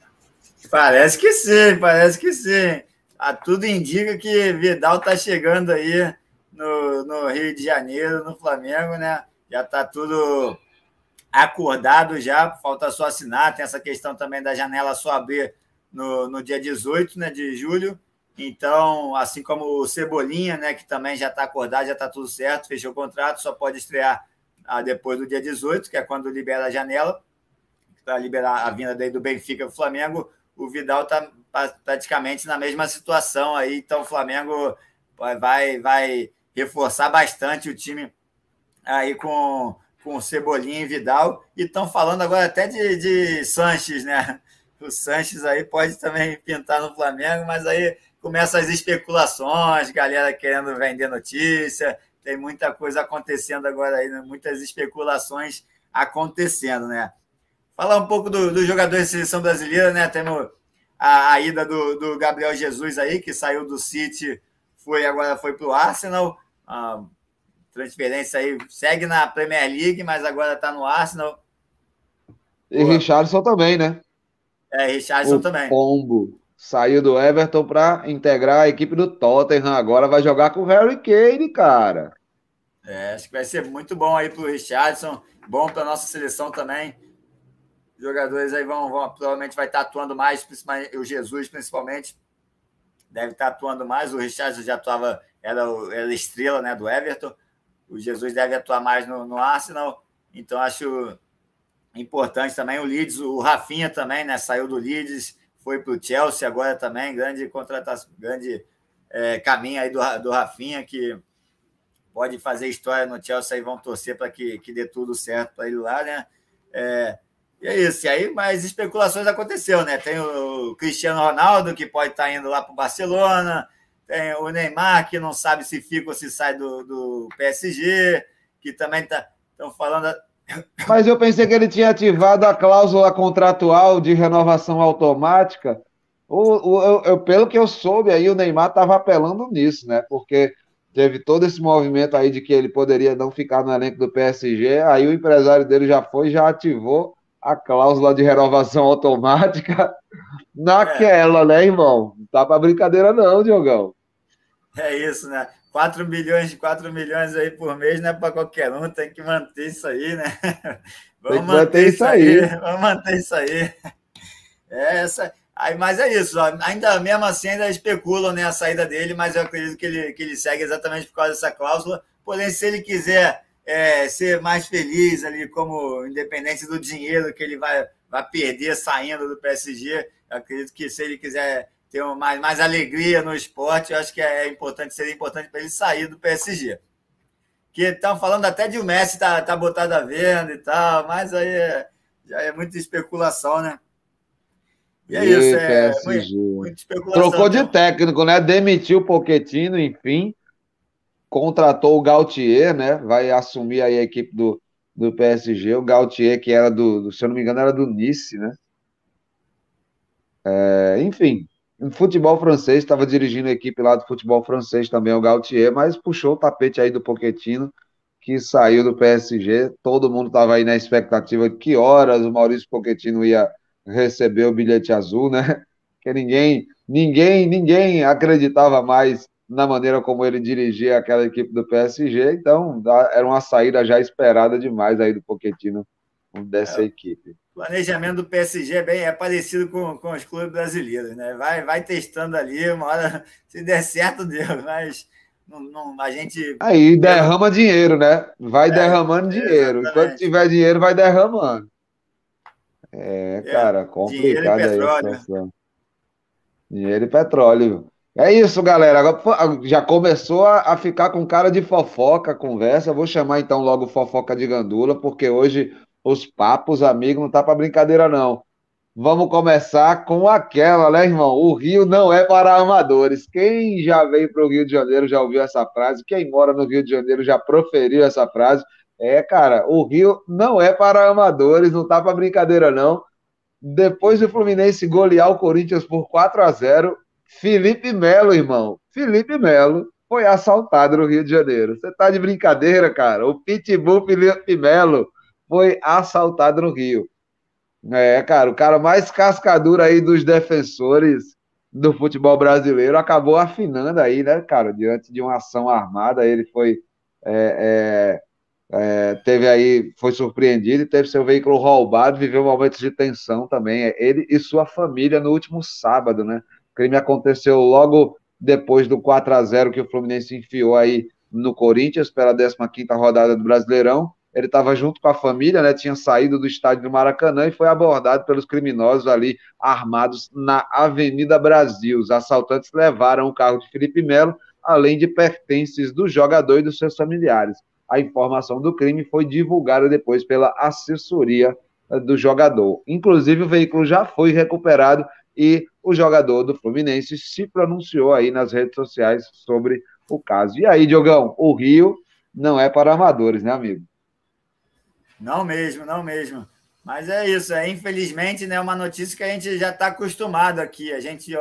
Parece que sim, parece que sim. A tudo indica que Vidal está chegando aí no, no Rio de Janeiro, no Flamengo, né? Já está tudo acordado já, falta só assinar. Tem essa questão também da janela só abrir no, no dia 18 né, de julho. Então, assim como o Cebolinha, né, que também já está acordado, já está tudo certo, fechou o contrato, só pode estrear ah, depois do dia 18, que é quando libera a janela, para liberar a vinda daí do Benfica para o Flamengo. O Vidal está praticamente na mesma situação aí, então o Flamengo vai, vai reforçar bastante o time aí com, com Cebolinha e Vidal. E estão falando agora até de, de Sanches, né? O Sanches aí pode também pintar no Flamengo, mas aí começam as especulações, galera querendo vender notícia, tem muita coisa acontecendo agora aí, né? muitas especulações acontecendo, né? Falar um pouco dos do jogadores de seleção brasileira, né? Temos a, a ida do, do, Gabriel Jesus aí, que saiu do City, foi agora foi para o Arsenal. A transferência aí segue na Premier League, mas agora está no Arsenal. E Pô. Richardson também, né? É, Richardson o também. Pombo saiu do Everton para integrar a equipe do Tottenham. Agora vai jogar com o Harry Kane, cara. É, acho que vai ser muito bom aí para o Richardson, bom para nossa seleção também. Jogadores aí vão, vão, provavelmente vai estar atuando mais, principalmente o Jesus principalmente deve estar atuando mais. O Richardson já atuava, era, era estrela né, do Everton. O Jesus deve atuar mais no, no Arsenal. Então acho importante também o Leeds, o Rafinha também, né? Saiu do Leeds, foi para o Chelsea agora também, grande contratação, grande é, caminho aí do, do Rafinha, que pode fazer história no Chelsea e vão torcer para que, que dê tudo certo para ele lá, né? É, e é isso. E aí, mais especulações aconteceu, né? Tem o Cristiano Ronaldo, que pode estar tá indo lá para o Barcelona, tem o Neymar, que não sabe se fica ou se sai do, do PSG, que também. Estão falando mas eu pensei que ele tinha ativado a cláusula contratual de renovação automática. O, o, eu, pelo que eu soube, aí o Neymar estava apelando nisso, né? Porque teve todo esse movimento aí de que ele poderia não ficar no elenco do PSG. Aí o empresário dele já foi, já ativou a cláusula de renovação automática naquela, é. né, irmão? Não tá para brincadeira, não, Diogão. É isso, né? 4 milhões, 4 milhões aí por mês não é para qualquer um, tem que manter isso aí, né? Vamos manter, manter, isso aí. aí. Vamos manter isso aí. É essa. Aí, mas é isso, ó. ainda mesmo assim ainda especulam né, a saída dele, mas eu acredito que ele, que ele segue exatamente por causa dessa cláusula. Porém, se ele quiser é, ser mais feliz ali, como independente do dinheiro que ele vai, vai perder saindo do PSG, eu acredito que se ele quiser ter mais, mais alegria no esporte. Eu acho que é importante, seria importante para ele sair do PSG. Que estão falando até de o Messi tá, tá botado à venda e tal, mas aí é, já é muita especulação, né? E é isso, é muita especulação. Trocou de técnico, né? Demitiu o Poquetino, enfim. Contratou o Gautier, né? Vai assumir aí a equipe do, do PSG. O Gautier, que era do, do se eu não me engano, era do Nice, né? É, enfim, futebol francês, estava dirigindo a equipe lá do futebol francês também, o Gautier, mas puxou o tapete aí do Poquetino, que saiu do PSG. Todo mundo estava aí na expectativa de que horas o Maurício Poquetino ia receber o bilhete azul, né? Que ninguém, ninguém, ninguém acreditava mais na maneira como ele dirigia aquela equipe do PSG, então era uma saída já esperada demais aí do Poquetino dessa é. equipe planejamento do PSG é bem é parecido com, com os clubes brasileiros, né? Vai, vai testando ali, uma hora, se der certo, deu, mas não, não, a gente. Aí derrama dinheiro, né? Vai é, derramando dinheiro. Exatamente. Enquanto tiver dinheiro, vai derramando. É, é cara, complicado aí a situação. Dinheiro e petróleo. É isso, galera. Já começou a, ficar com cara de fofoca a conversa. Vou chamar então logo fofoca de gandula, porque hoje os papos, amigo, não tá para brincadeira, não. Vamos começar com aquela, né, irmão? O Rio não é para amadores. Quem já veio para o Rio de Janeiro já ouviu essa frase. Quem mora no Rio de Janeiro já proferiu essa frase. É, cara, o Rio não é para amadores, não tá para brincadeira, não. Depois do Fluminense golear o Corinthians por 4 a 0 Felipe Melo, irmão. Felipe Melo foi assaltado no Rio de Janeiro. Você tá de brincadeira, cara? O Pitbull Felipe Melo foi assaltado no Rio. É, cara, o cara mais cascadura aí dos defensores do futebol brasileiro acabou afinando aí, né, cara? Diante de uma ação armada, ele foi. É, é, é, teve aí, foi surpreendido e teve seu veículo roubado, viveu momentos de tensão também. Ele e sua família no último sábado, né? Crime aconteceu logo depois do 4 a 0 que o Fluminense enfiou aí no Corinthians pela 15 rodada do Brasileirão. Ele estava junto com a família, né? Tinha saído do estádio do Maracanã e foi abordado pelos criminosos ali armados na Avenida Brasil. Os assaltantes levaram o carro de Felipe Melo, além de pertences do jogador e dos seus familiares. A informação do crime foi divulgada depois pela assessoria eh, do jogador. Inclusive, o veículo já foi recuperado e o jogador do Fluminense se pronunciou aí nas redes sociais sobre o caso. E aí, Diogão, o Rio não é para amadores, né, amigo? Não mesmo, não mesmo. Mas é isso, é infelizmente, né, uma notícia que a gente já está acostumado aqui. A gente,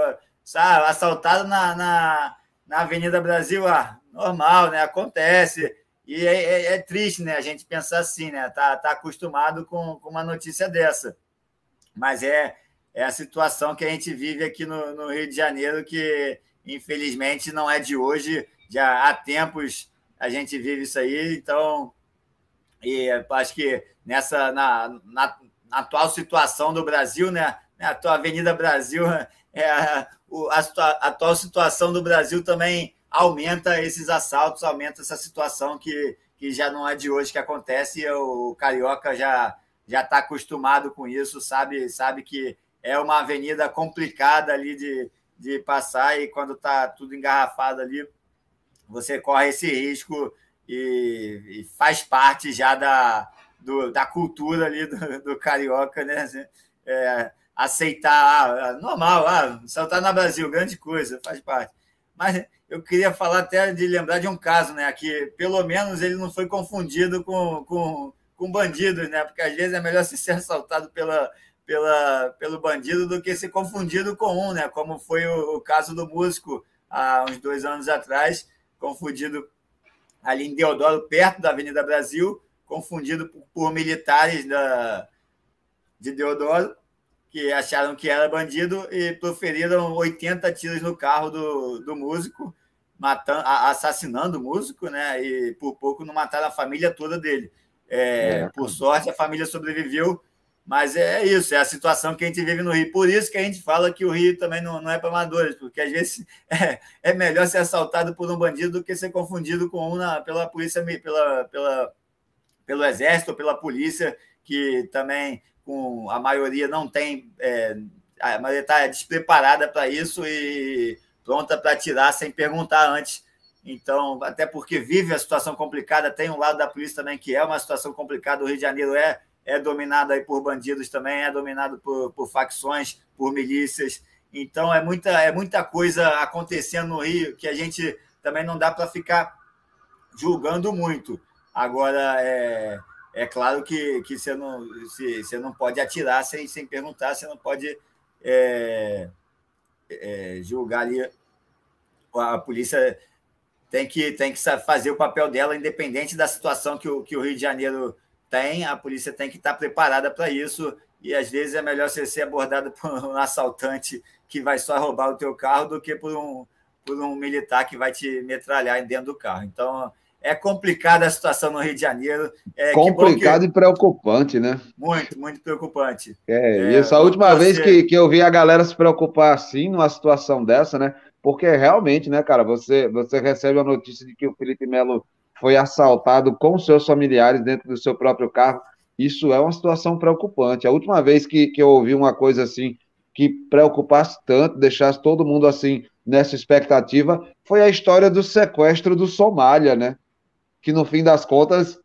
sabe, assaltado na, na, na Avenida Brasil, ah, normal, né? Acontece. E é, é, é, triste, né? A gente pensar assim, né? Tá, tá acostumado com, com uma notícia dessa. Mas é, é a situação que a gente vive aqui no, no Rio de Janeiro, que infelizmente não é de hoje, já há tempos a gente vive isso aí, então e acho que nessa na, na, na atual situação do Brasil, né, a tua Avenida Brasil, é, a, a atual situação do Brasil também aumenta esses assaltos, aumenta essa situação que, que já não é de hoje que acontece. E o carioca já já está acostumado com isso, sabe sabe que é uma avenida complicada ali de, de passar e quando está tudo engarrafado ali, você corre esse risco e, e faz parte já da, do, da cultura ali do, do carioca, né? É, aceitar, ah, normal, ah, saltar na Brasil, grande coisa, faz parte. Mas eu queria falar até de lembrar de um caso, né? Que pelo menos ele não foi confundido com, com, com bandidos, né? Porque às vezes é melhor se ser assaltado pela, pela, pelo bandido do que ser confundido com um, né? Como foi o, o caso do músico há uns dois anos atrás, confundido ali em Deodoro, perto da Avenida Brasil, confundido por, por militares da, de Deodoro, que acharam que era bandido e proferiram 80 tiros no carro do, do músico, matando, assassinando o músico, né? E por pouco não mataram a família toda dele. É, é. Por sorte, a família sobreviveu mas é isso, é a situação que a gente vive no Rio. Por isso que a gente fala que o Rio também não, não é para amadores, porque às vezes é, é, melhor ser assaltado por um bandido do que ser confundido com um na, pela polícia, pela, pela, pelo exército pela polícia, que também com a maioria não tem. É, a maioria está despreparada para isso e pronta para tirar sem perguntar antes. Então, até porque vive a situação complicada, tem um lado da polícia também que é uma situação complicada. O Rio de Janeiro é é dominado aí por bandidos também, é dominado por, por facções, por milícias. Então é muita, é muita coisa acontecendo no Rio que a gente também não dá para ficar julgando muito. Agora é, é claro que, que você, não, você, você não pode atirar sem, sem perguntar, você não pode é, é, julgar ali. A polícia tem que, tem que fazer o papel dela, independente da situação que o, que o Rio de Janeiro tem, a polícia tem que estar preparada para isso, e às vezes é melhor você ser abordado por um assaltante que vai só roubar o teu carro do que por um, por um militar que vai te metralhar dentro do carro. Então, é complicada a situação no Rio de Janeiro. É, Complicado que... e preocupante, né? Muito, muito preocupante. É, é isso. A última você... vez que, que eu vi a galera se preocupar assim, numa situação dessa, né? Porque realmente, né, cara, você, você recebe a notícia de que o Felipe Melo foi assaltado com seus familiares dentro do seu próprio carro. Isso é uma situação preocupante. A última vez que, que eu ouvi uma coisa assim que preocupasse tanto, deixasse todo mundo assim nessa expectativa, foi a história do sequestro do Somália, né? Que no fim das contas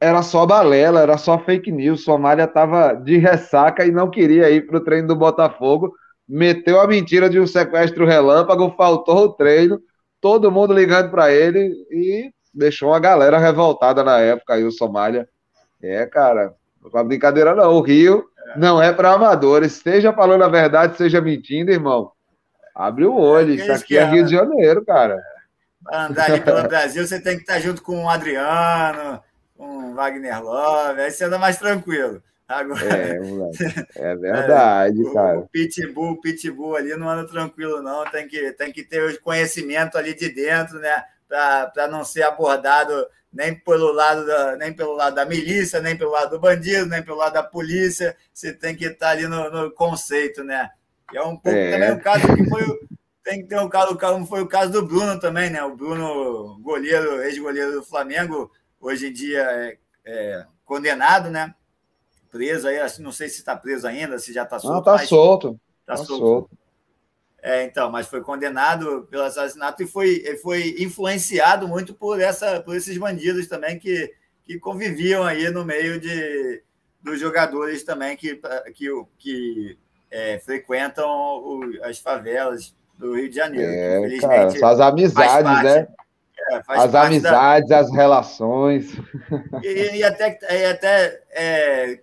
era só balela, era só fake news. Somália estava de ressaca e não queria ir para o treino do Botafogo. Meteu a mentira de um sequestro relâmpago, faltou o treino, todo mundo ligando para ele e deixou a galera revoltada na época aí, o Somália. É, cara, não é brincadeira não. O Rio é. não é para amadores. Seja falando a verdade, seja mentindo, irmão. Abre o olho. É, Isso aqui é Rio de Janeiro, cara. Para andar ali pelo Brasil, você tem que estar junto com o Adriano, com o Wagner Love, aí você anda mais tranquilo. Agora, é, é verdade, é, cara. O, pitbull, o pitbull ali não anda tranquilo, não. Tem que, tem que ter o conhecimento ali de dentro, né? Para não ser abordado nem pelo lado da, nem pelo lado da milícia, nem pelo lado do bandido, nem pelo lado da polícia. Você tem que estar ali no, no conceito, né? E é um pouco é. também o caso que foi tem que ter um caso, como foi o caso do Bruno também, né? O Bruno, goleiro, ex-goleiro do Flamengo, hoje em dia é, é condenado, né? preso aí, não sei se está preso ainda, se já está solto. Não, está solto. Está tá solto. solto. É, então, mas foi condenado pelo assassinato e foi, foi influenciado muito por, essa, por esses bandidos também que, que conviviam aí no meio de, dos jogadores também que, que, que é, frequentam o, as favelas do Rio de Janeiro. É, cara, as amizades, parte, né? É, as amizades, da... as relações. E, e até, e até é,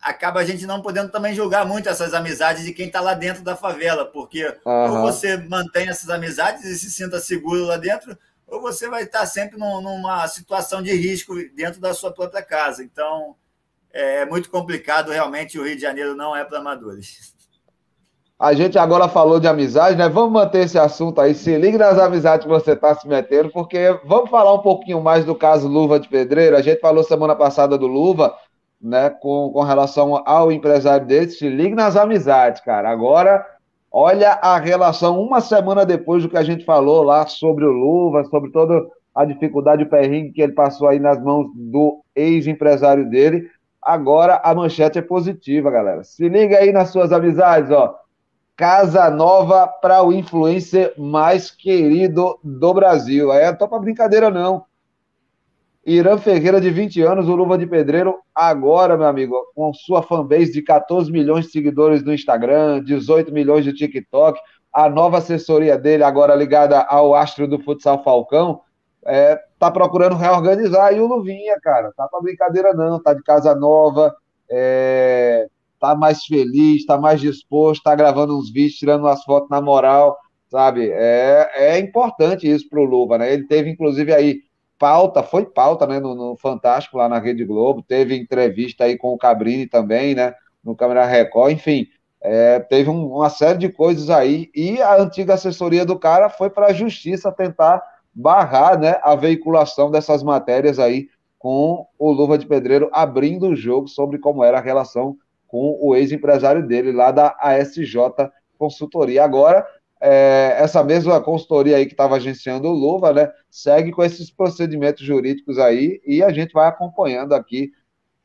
acaba a gente não podendo também julgar muito essas amizades de quem está lá dentro da favela, porque uhum. ou você mantém essas amizades e se sinta seguro lá dentro, ou você vai estar sempre num, numa situação de risco dentro da sua própria casa. Então, é, é muito complicado, realmente, o Rio de Janeiro não é para amadores. A gente agora falou de amizade, né? Vamos manter esse assunto aí. Se ligue nas amizades que você está se metendo, porque vamos falar um pouquinho mais do caso Luva de Pedreiro. A gente falou semana passada do Luva, né, com, com relação ao empresário dele, se ligue nas amizades, cara. Agora, olha a relação uma semana depois do que a gente falou lá sobre o Luva, sobre toda a dificuldade, o perrengue que ele passou aí nas mãos do ex-empresário dele. Agora a manchete é positiva, galera. Se liga aí nas suas amizades, ó. Casa nova para o influencer mais querido do Brasil. Aí não tô pra brincadeira, não. Irã Ferreira, de 20 anos, o Luva de Pedreiro, agora, meu amigo, com sua fanbase de 14 milhões de seguidores no Instagram, 18 milhões de TikTok, a nova assessoria dele, agora ligada ao astro do futsal Falcão, é, tá procurando reorganizar. E o Luvinha, cara, tá pra brincadeira não, tá de casa nova, é, tá mais feliz, tá mais disposto, tá gravando uns vídeos, tirando umas fotos na moral, sabe? É, é importante isso pro Luva, né? Ele teve, inclusive, aí pauta, foi pauta, né, no, no, Fantástico lá na Rede Globo, teve entrevista aí com o Cabrini também, né, no Câmara Record, enfim, é, teve um, uma série de coisas aí, e a antiga assessoria do cara foi para a justiça tentar barrar, né, a veiculação dessas matérias aí com o Luva de Pedreiro abrindo o jogo sobre como era a relação com o ex-empresário dele lá da ASJ Consultoria. Agora, é, essa mesma consultoria aí que estava agenciando o Luva, né, segue com esses procedimentos jurídicos aí e a gente vai acompanhando aqui.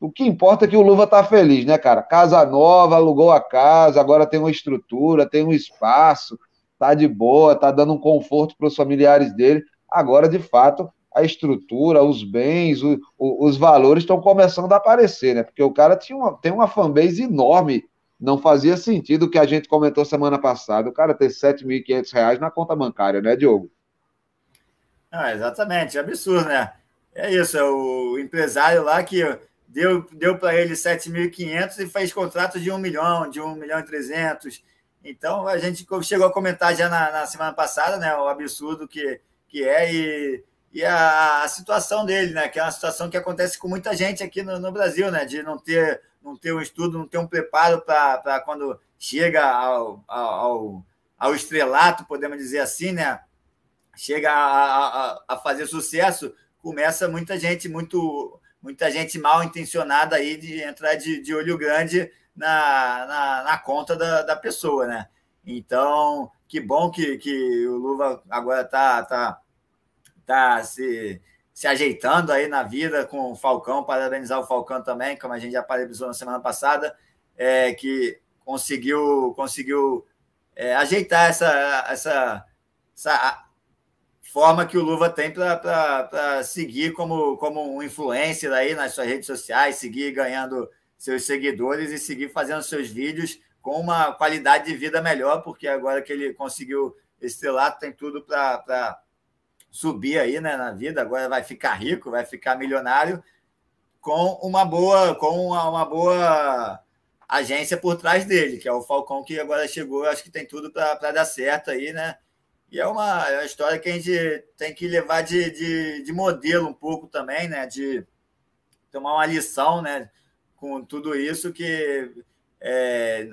O que importa é que o Luva está feliz, né, cara? Casa nova, alugou a casa, agora tem uma estrutura, tem um espaço, tá de boa, tá dando um conforto para os familiares dele. Agora, de fato, a estrutura, os bens, o, o, os valores estão começando a aparecer, né? Porque o cara tinha uma, tem uma fanbase enorme não fazia sentido o que a gente comentou semana passada, o cara ter R$ 7.500 na conta bancária, né, Diogo? Ah, exatamente, é absurdo, né? É isso, é o empresário lá que deu, deu para ele 7.500 e fez contrato de 1 milhão, de 1 milhão e 300. Então, a gente chegou a comentar já na, na semana passada, né, o absurdo que, que é e, e a, a, situação dele, né, que é uma situação que acontece com muita gente aqui no, no Brasil, né, de não ter não ter um estudo, não ter um preparo para quando chega ao, ao, ao estrelato, podemos dizer assim, né? Chega a, a, a, fazer sucesso, começa muita gente, muito, muita gente mal intencionada aí de entrar de, de olho grande na, na, na conta da, da pessoa, né? Então, que bom que, que o Luva agora está tá, tá se se ajeitando aí na vida com o Falcão, parabenizar o Falcão também, como a gente já parabenizou na semana passada, é, que conseguiu, conseguiu é, ajeitar essa, essa, essa forma que o Luva tem para seguir como, como um influencer aí nas suas redes sociais, seguir ganhando seus seguidores e seguir fazendo seus vídeos com uma qualidade de vida melhor, porque agora que ele conseguiu esse tem tudo para subir aí né, na vida, agora vai ficar rico, vai ficar milionário com uma boa, com uma, uma boa agência por trás dele, que é o Falcão que agora chegou, acho que tem tudo para dar certo aí, né? E é uma, é uma história que a gente tem que levar de, de, de modelo um pouco também, né? De tomar uma lição, né? com tudo isso que é,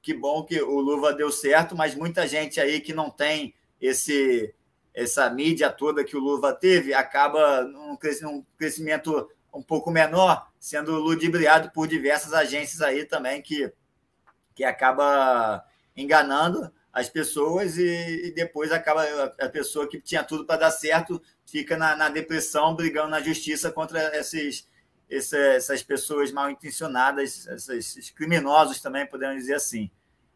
que bom que o Luva deu certo, mas muita gente aí que não tem esse essa mídia toda que o Luva teve acaba num crescimento um pouco menor, sendo ludibriado por diversas agências aí também que, que acaba enganando as pessoas e, e depois acaba a, pessoa que tinha tudo para dar certo fica na, na, depressão brigando na justiça contra esses, esse, essas pessoas mal intencionadas, esses criminosos também, podemos dizer assim.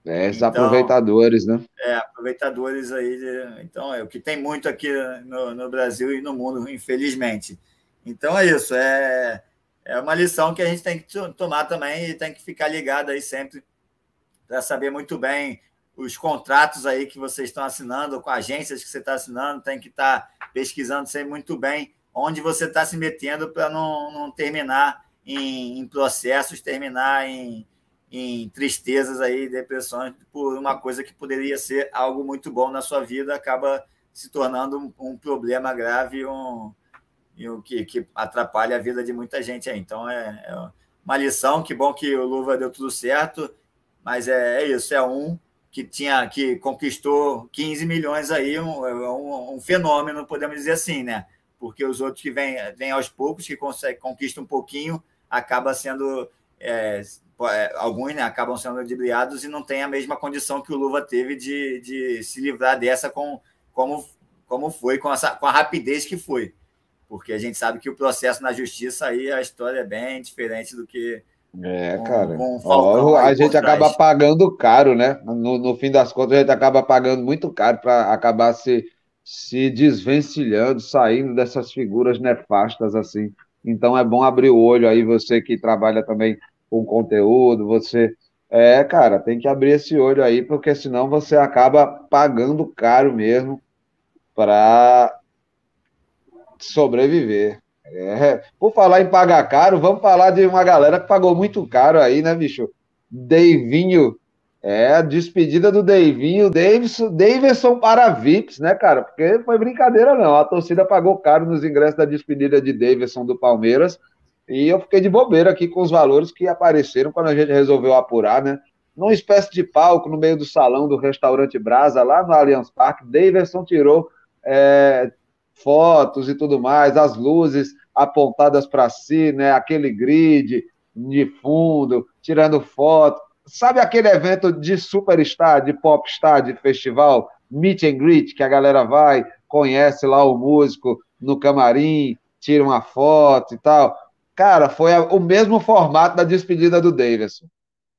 É, esses então, aproveitadores, né? É, aproveitadores aí. De, então, é o que tem muito aqui no, no, Brasil e no mundo, infelizmente. Então, é isso. É, é uma lição que a gente tem que tomar também e tem que ficar ligado aí sempre para saber muito bem os contratos aí que vocês estão assinando, com agências que você está assinando, tem que estar tá pesquisando sempre muito bem onde você está se metendo para não, não terminar em, em processos, terminar em em tristezas aí, depressões por uma coisa que poderia ser algo muito bom na sua vida, acaba se tornando um, problema grave um, e um, que, que atrapalha a vida de muita gente aí. Então é, é, uma lição, que bom que o Luva deu tudo certo, mas é, é isso, é um que tinha que conquistou 15 milhões aí, um, é um, um, fenômeno, podemos dizer assim, né? Porque os outros que vêm, vêm aos poucos, que conseguem, conquistam um pouquinho, acaba sendo é, alguns né, acabam sendo ludibriados e não tem a mesma condição que o Luva teve de, de se livrar dessa com, como, como foi, com, essa, com a rapidez que foi. Porque a gente sabe que o processo na justiça aí, a história é bem diferente do que. É, cara. Ó, a gente acaba pagando caro, né? No, no fim das contas, a gente acaba pagando muito caro para acabar se, se desvencilhando, saindo dessas figuras nefastas assim. Então é bom abrir o olho aí, você que trabalha também com conteúdo, você. É, cara, tem que abrir esse olho aí, porque senão você acaba pagando caro mesmo para sobreviver. É. Por falar em pagar caro, vamos falar de uma galera que pagou muito caro aí, né, bicho? Deivinho. É, a despedida do Deivinho, Davidson, Davidson para VIPs, né, cara? Porque foi brincadeira, não. A torcida pagou caro nos ingressos da despedida de Davidson do Palmeiras. E eu fiquei de bobeira aqui com os valores que apareceram quando a gente resolveu apurar, né? Numa espécie de palco no meio do salão do restaurante Brasa, lá no Allianz Parque, Davidson tirou é, fotos e tudo mais, as luzes apontadas para si, né? Aquele grid de fundo, tirando foto. Sabe aquele evento de superstar, de popstar, de festival, meet and greet, que a galera vai, conhece lá o músico no camarim, tira uma foto e tal. Cara, foi o mesmo formato da despedida do Davidson.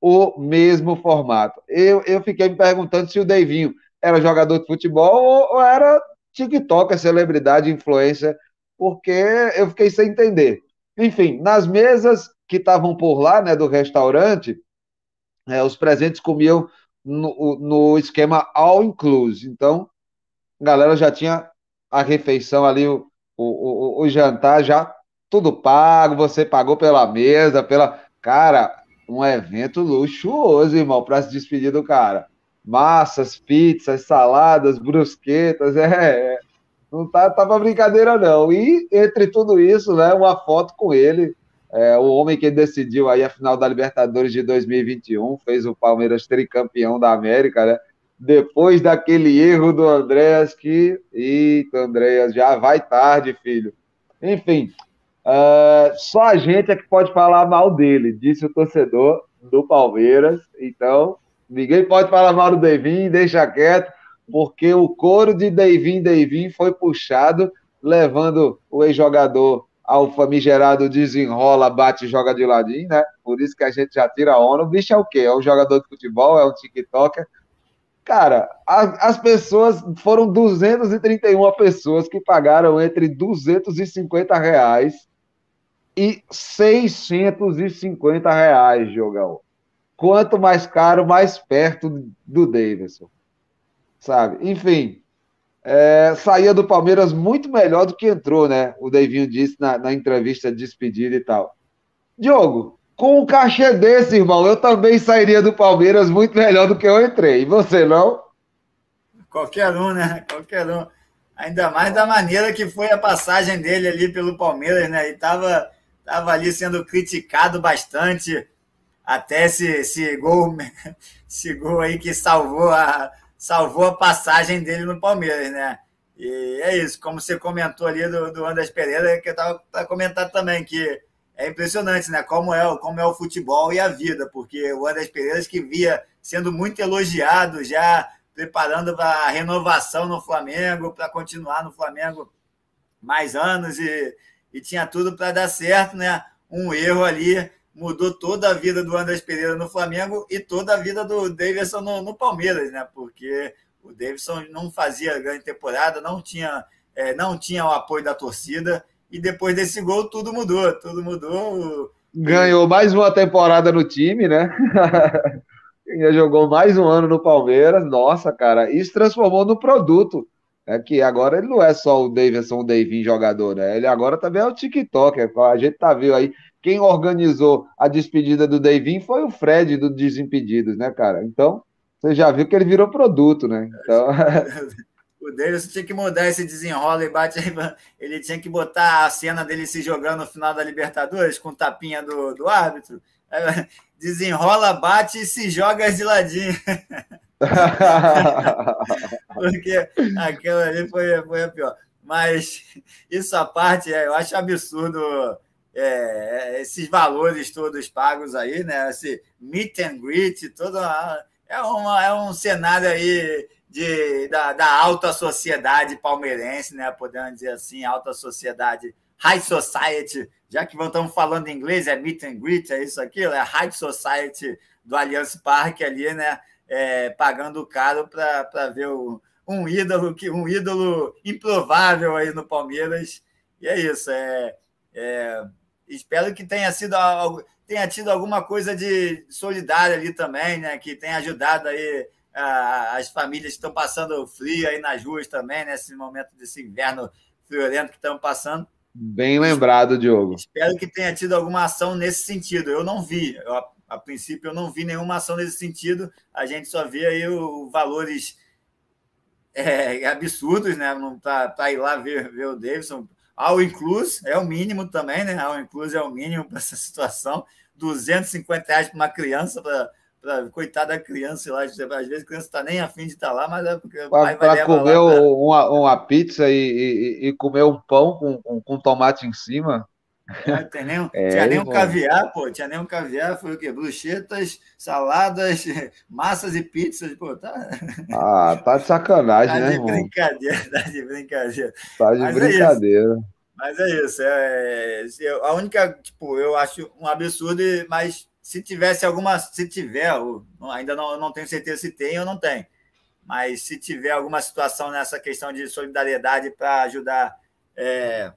O mesmo formato. Eu, eu fiquei me perguntando se o Davinho era jogador de futebol ou, ou era TikToker, celebridade, influência, porque eu fiquei sem entender. Enfim, nas mesas que estavam por lá, né, do restaurante, é, os presentes comiam no, no esquema all inclusive. Então, a galera já tinha a refeição ali, o, o, o, o jantar já tudo pago, você pagou pela mesa, pela. Cara, um evento luxuoso, irmão, para se despedir do cara. Massas, pizzas, saladas, brusquetas, é. é. Não tá, tá pra brincadeira, não. E entre tudo isso, né, uma foto com ele, é, o homem que decidiu aí a final da Libertadores de 2021, fez o Palmeiras tricampeão da América, né? Depois daquele erro do Andréas que. Eita, Andréas, já vai tarde, filho. Enfim, Uh, só a gente é que pode falar mal dele, disse o torcedor do Palmeiras. Então, ninguém pode falar mal do Devin, deixa quieto, porque o coro de Devin, Devin foi puxado, levando o ex-jogador ao famigerado desenrola, bate joga de ladinho, né? Por isso que a gente já tira a onda. O bicho é o quê? É um jogador de futebol, é um TikToker. Cara, as pessoas foram 231 pessoas que pagaram entre 250 reais e 650 reais, Jogão. Quanto mais caro, mais perto do Davidson. Sabe? Enfim, é, saía do Palmeiras muito melhor do que entrou, né? O Davinho disse na, na entrevista de despedida e tal. Diogo, com um cachê desse, irmão, eu também sairia do Palmeiras muito melhor do que eu entrei. E você não? Qualquer um, né? Qualquer um. Ainda mais da maneira que foi a passagem dele ali pelo Palmeiras, né? E tava estava ali sendo criticado bastante até esse, esse gol, esse gol aí que salvou a, salvou a passagem dele no Palmeiras, né? E é isso, como você comentou ali do, do Andrés Pereira, que eu estava comentando também, que é impressionante, né? Como é, como é o futebol e a vida, porque o Andrés Pereira que via sendo muito elogiado, já preparando para a renovação no Flamengo, para continuar no Flamengo mais anos e, e tinha tudo para dar certo, né? Um erro ali mudou toda a vida do Andrés Pereira no Flamengo e toda a vida do Davidson no, no Palmeiras, né? Porque o Davidson não fazia grande temporada, não tinha, é, não tinha o apoio da torcida e depois desse gol tudo mudou, tudo mudou. Ganhou mais uma temporada no time, né? Jogou mais um ano no Palmeiras. Nossa, cara, isso transformou no produto. É que agora ele não é só o Davidson, o Davin jogador, né? Ele agora também é o TikTok. A gente tá vendo aí. Quem organizou a despedida do Davin foi o Fred do Desimpedidos, né, cara? Então, você já viu que ele virou produto, né? Então... o Davidson tinha que mudar esse desenrola e bate. Ele tinha que botar a cena dele se jogando no final da Libertadores com tapinha do, do árbitro. Desenrola, bate e se joga de ladinho. Porque aquela ali foi, foi a pior. Mas isso à parte, é, eu acho absurdo é, esses valores todos pagos aí, né? Esse meet and greet, todo é, uma, é um cenário aí de, da, da alta sociedade palmeirense, né? Podemos dizer assim, alta sociedade, high society, já que estamos falando em inglês, é meet and greet, é isso aqui, é high society do Allianz Parque ali, né? É, pagando caro para ver o, um ídolo que um ídolo improvável aí no Palmeiras. E é isso. É, é, espero que tenha sido tenha tido alguma coisa de solidária ali também, né? Que tenha ajudado aí as famílias que estão passando frio aí nas ruas também, nesse momento desse inverno friorento que estão passando. Bem lembrado, Diogo. Espero que tenha tido alguma ação nesse sentido. Eu não vi. Eu, a, princípio, eu não vi nenhuma ação nesse sentido. A gente só vê aí o, valores é, absurdos, né? Para ir lá ver, ver o Davidson. Ao incluso, é o mínimo também, né? Ao incluso é o mínimo para essa situação. 250 reais para uma criança para? Coitada da criança lá, às vezes a criança está nem afim de estar tá lá, mas é porque Para comer lá, uma, uma pizza e, e, e, comer um pão com, com, com tomate em cima. É, tem nem, é, tinha nem um caviar, pô, tinha nem um caviar, foi o quê? Bruchetas, saladas, massas e pizzas, pô, tá. Ah, tá de sacanagem, tá né? De brincadeira, tá de brincadeira. Tá de Mas é brincadeira. É mas é isso, é, é, a única, tipo, eu acho um absurdo, mas se tivesse alguma, se tiver, ainda não, não tenho certeza se tem ou não tem, mas se tiver alguma situação nessa questão de solidariedade para ajudar é,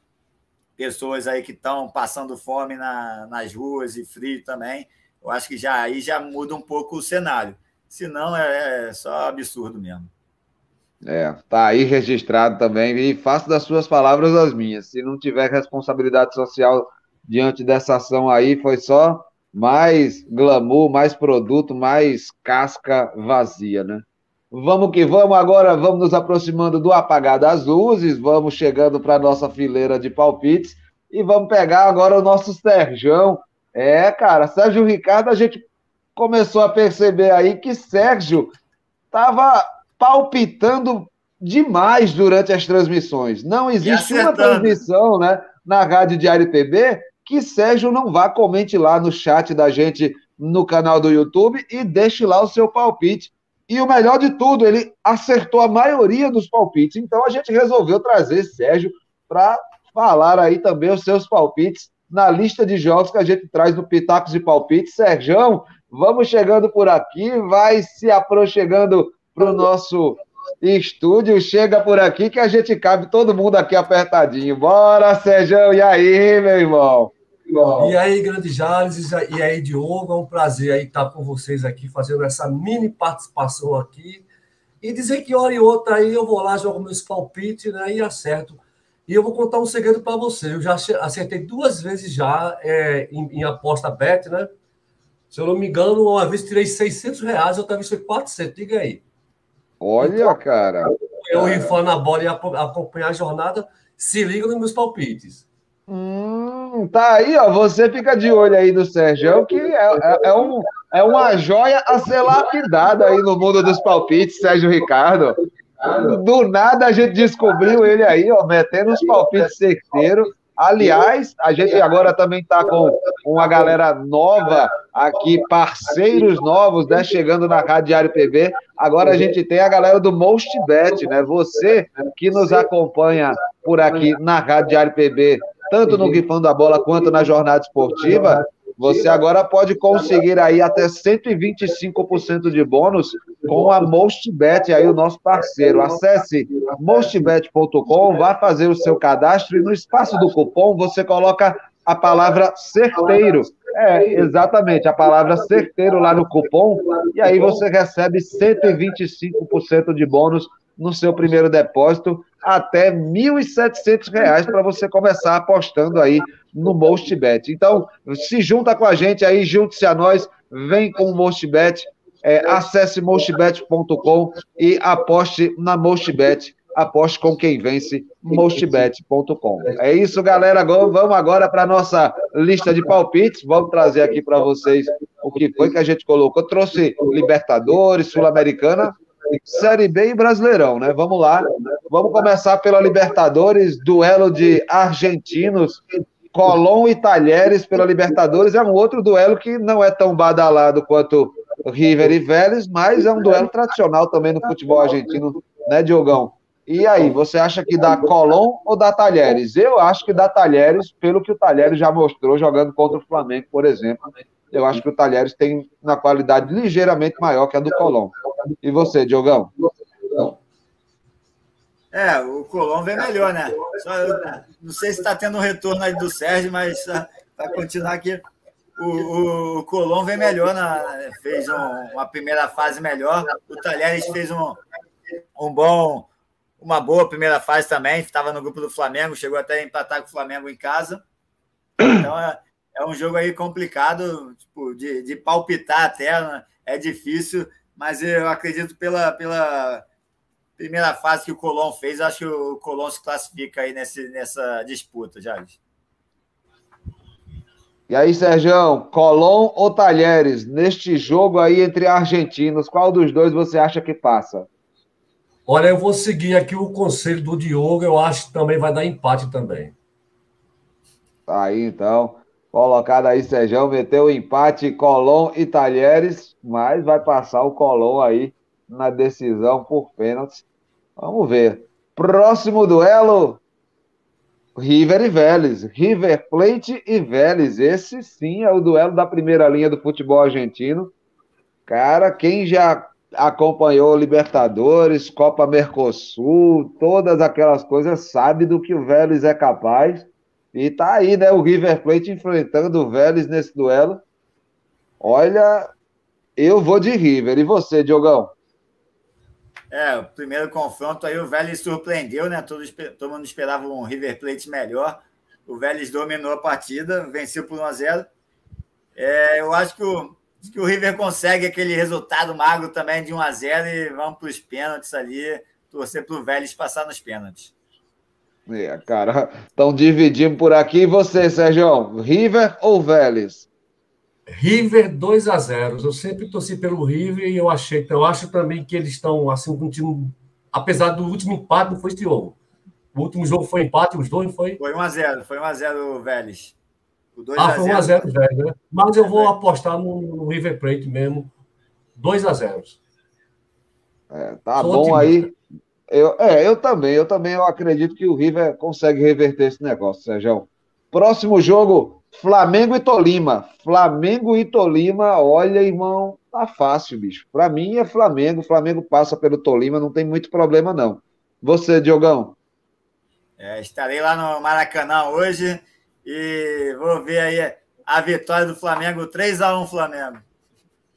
pessoas aí que estão passando fome na, nas ruas e frio também, eu acho que já aí já muda um pouco o cenário. Se não, é, é só absurdo mesmo. É, tá aí registrado também, e faço das suas palavras as minhas. Se não tiver responsabilidade social diante dessa ação aí, foi só mais glamour, mais produto, mais casca vazia, né? Vamos que vamos, agora vamos nos aproximando do apagar das luzes, vamos chegando para a nossa fileira de palpites e vamos pegar agora o nosso Sérgio. É, cara, Sérgio Ricardo, a gente começou a perceber aí que Sérgio estava palpitando demais durante as transmissões. Não existe uma transmissão né, na Rádio Diário PB que Sérgio não vá, comente lá no chat da gente no canal do YouTube e deixe lá o seu palpite. E o melhor de tudo, ele acertou a maioria dos palpites. Então a gente resolveu trazer Sérgio para falar aí também os seus palpites na lista de jogos que a gente traz no Pitacos e Palpites. Sérgio, vamos chegando por aqui, vai se aproximando para o nosso estúdio. Chega por aqui que a gente cabe todo mundo aqui apertadinho. Bora, Sérgio, e aí, meu irmão? E aí, grande Jales, e aí, Diogo, é um prazer aí estar com vocês aqui, fazendo essa mini participação aqui. E dizer que hora e outra aí eu vou lá, jogo meus palpites né, e acerto. E eu vou contar um segredo para você. Eu já acertei duas vezes já é, em, em, aposta bet, né? Se eu não me engano, uma vez tirei 600 reais, outra vez foi 400. Diga aí. Olha, então, cara. Eu rifando a bola e acompanhar a jornada, se liga nos meus palpites. Hum, tá aí, ó. Você fica de olho aí no Sérgio, que é, é, é, um, é uma joia a ser lapidada aí no mundo dos palpites, Sérgio Ricardo. Do nada a gente descobriu ele aí, ó, metendo os palpites certeiros. Aliás, a gente agora também está com uma galera nova aqui, parceiros novos, né? Chegando na Rádio Diário PB. Agora a gente tem a galera do Mostbet, né? Você que nos acompanha por aqui na Rádio Diário PB, tanto no Grifando a Bola quanto na Jornada Esportiva, você agora pode conseguir aí até 125% de bônus com a Mostbet, aí o nosso parceiro. Acesse mostbet.com, vá fazer o seu cadastro e no espaço do cupom você coloca a palavra certeiro. É, exatamente, a palavra certeiro lá no cupom, e aí você recebe 125% de bônus no seu primeiro depósito, até R$ 1.700 para você começar apostando aí no MostBet. Então, se junta com a gente aí, junte-se a nós, vem com o MostBet, é, acesse mostbet.com e aposte na MostBet. Aposte com quem vence, mostbet.com. É isso, galera. Vamos agora para a nossa lista de palpites. Vamos trazer aqui para vocês o que foi que a gente colocou. Trouxe Libertadores, Sul-Americana, Série B e Brasileirão, né? Vamos lá. Vamos começar pela Libertadores, duelo de argentinos Colón e Talheres pela Libertadores é um outro duelo que não é tão badalado quanto River e Vélez, mas é um duelo tradicional também no futebol argentino, né, Diogão? E aí, você acha que dá Colón ou dá Talheres? Eu acho que dá Talheres, pelo que o Talheres já mostrou jogando contra o Flamengo, por exemplo. Eu acho que o Talheres tem uma qualidade ligeiramente maior que a do Colón. E você, Diogão? É, o Colom vem melhor, né? Só, não sei se está tendo um retorno aí do Sérgio, mas uh, vai continuar aqui. O, o, vem melhor, na, fez um, uma primeira fase melhor. O Talheres fez um, um bom, uma boa primeira fase também. Estava no grupo do Flamengo, chegou até a empatar com o Flamengo em casa. Então é, é um jogo aí complicado, tipo, de, de palpitar até, né? é difícil, mas eu acredito pela, pela primeira fase que o Colón fez, acho que o Colón se classifica aí nesse, nessa disputa, Jales. E aí, Sérgio, Colón ou Talheres? Neste jogo aí entre argentinos, qual dos dois você acha que passa? Olha, eu vou seguir aqui o conselho do Diogo, eu acho que também vai dar empate também. Tá aí, então. Colocado aí, Sérgio, meteu empate Colón e Talheres, mas vai passar o Colón aí na decisão por pênaltis. Vamos ver. Próximo duelo: River e Vélez. River Plate e Vélez. Esse sim é o duelo da primeira linha do futebol argentino. Cara, quem já acompanhou Libertadores, Copa Mercosul, todas aquelas coisas, sabe do que o Vélez é capaz. E tá aí, né? O River Plate enfrentando o Vélez nesse duelo. Olha, eu vou de River. E você, Diogão? É, o primeiro confronto aí o Vélez surpreendeu, né? Todo, todo mundo esperava um River Plate melhor. O Vélez dominou a partida, venceu por 1 a 0 é, Eu acho que o, que o River consegue aquele resultado magro também de 1 a 0 e vamos para os pênaltis ali, torcer para o Vélez passar nos pênaltis. É, cara, estão dividindo por aqui. E você, Sérgio? River ou Vélez? River 2 a 0 Eu sempre torci pelo River e eu achei, eu acho também que eles estão assim com um time, apesar do último empate, não foi esse jogo. O último jogo foi empate, os dois foi? Foi 1 a 0 foi 1 a 0 Vélez. ah, foi 1 a 0 Vélez, né? Mas eu vou apostar no, no River Plate mesmo, 2 a 0 é, Tá Sou bom otimista. aí. Eu, é, eu também, eu também eu acredito que o River consegue reverter esse negócio, Sérgio. Próximo jogo, Flamengo e Tolima. Flamengo e Tolima, olha, irmão, tá fácil, bicho. Para mim é Flamengo. Flamengo passa pelo Tolima, não tem muito problema, não. Você, Diogão? É, estarei lá no Maracanã hoje e vou ver aí a vitória do Flamengo, 3 a 1 Flamengo.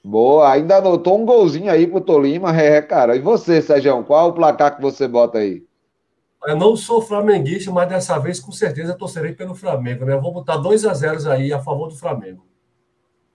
Boa, ainda anotou um golzinho aí pro Tolima, é, cara. E você, Sérgio, qual o placar que você bota aí? Eu não sou flamenguista, mas dessa vez com certeza torcerei pelo Flamengo, né? Eu vou botar 2 a 0 aí a favor do Flamengo.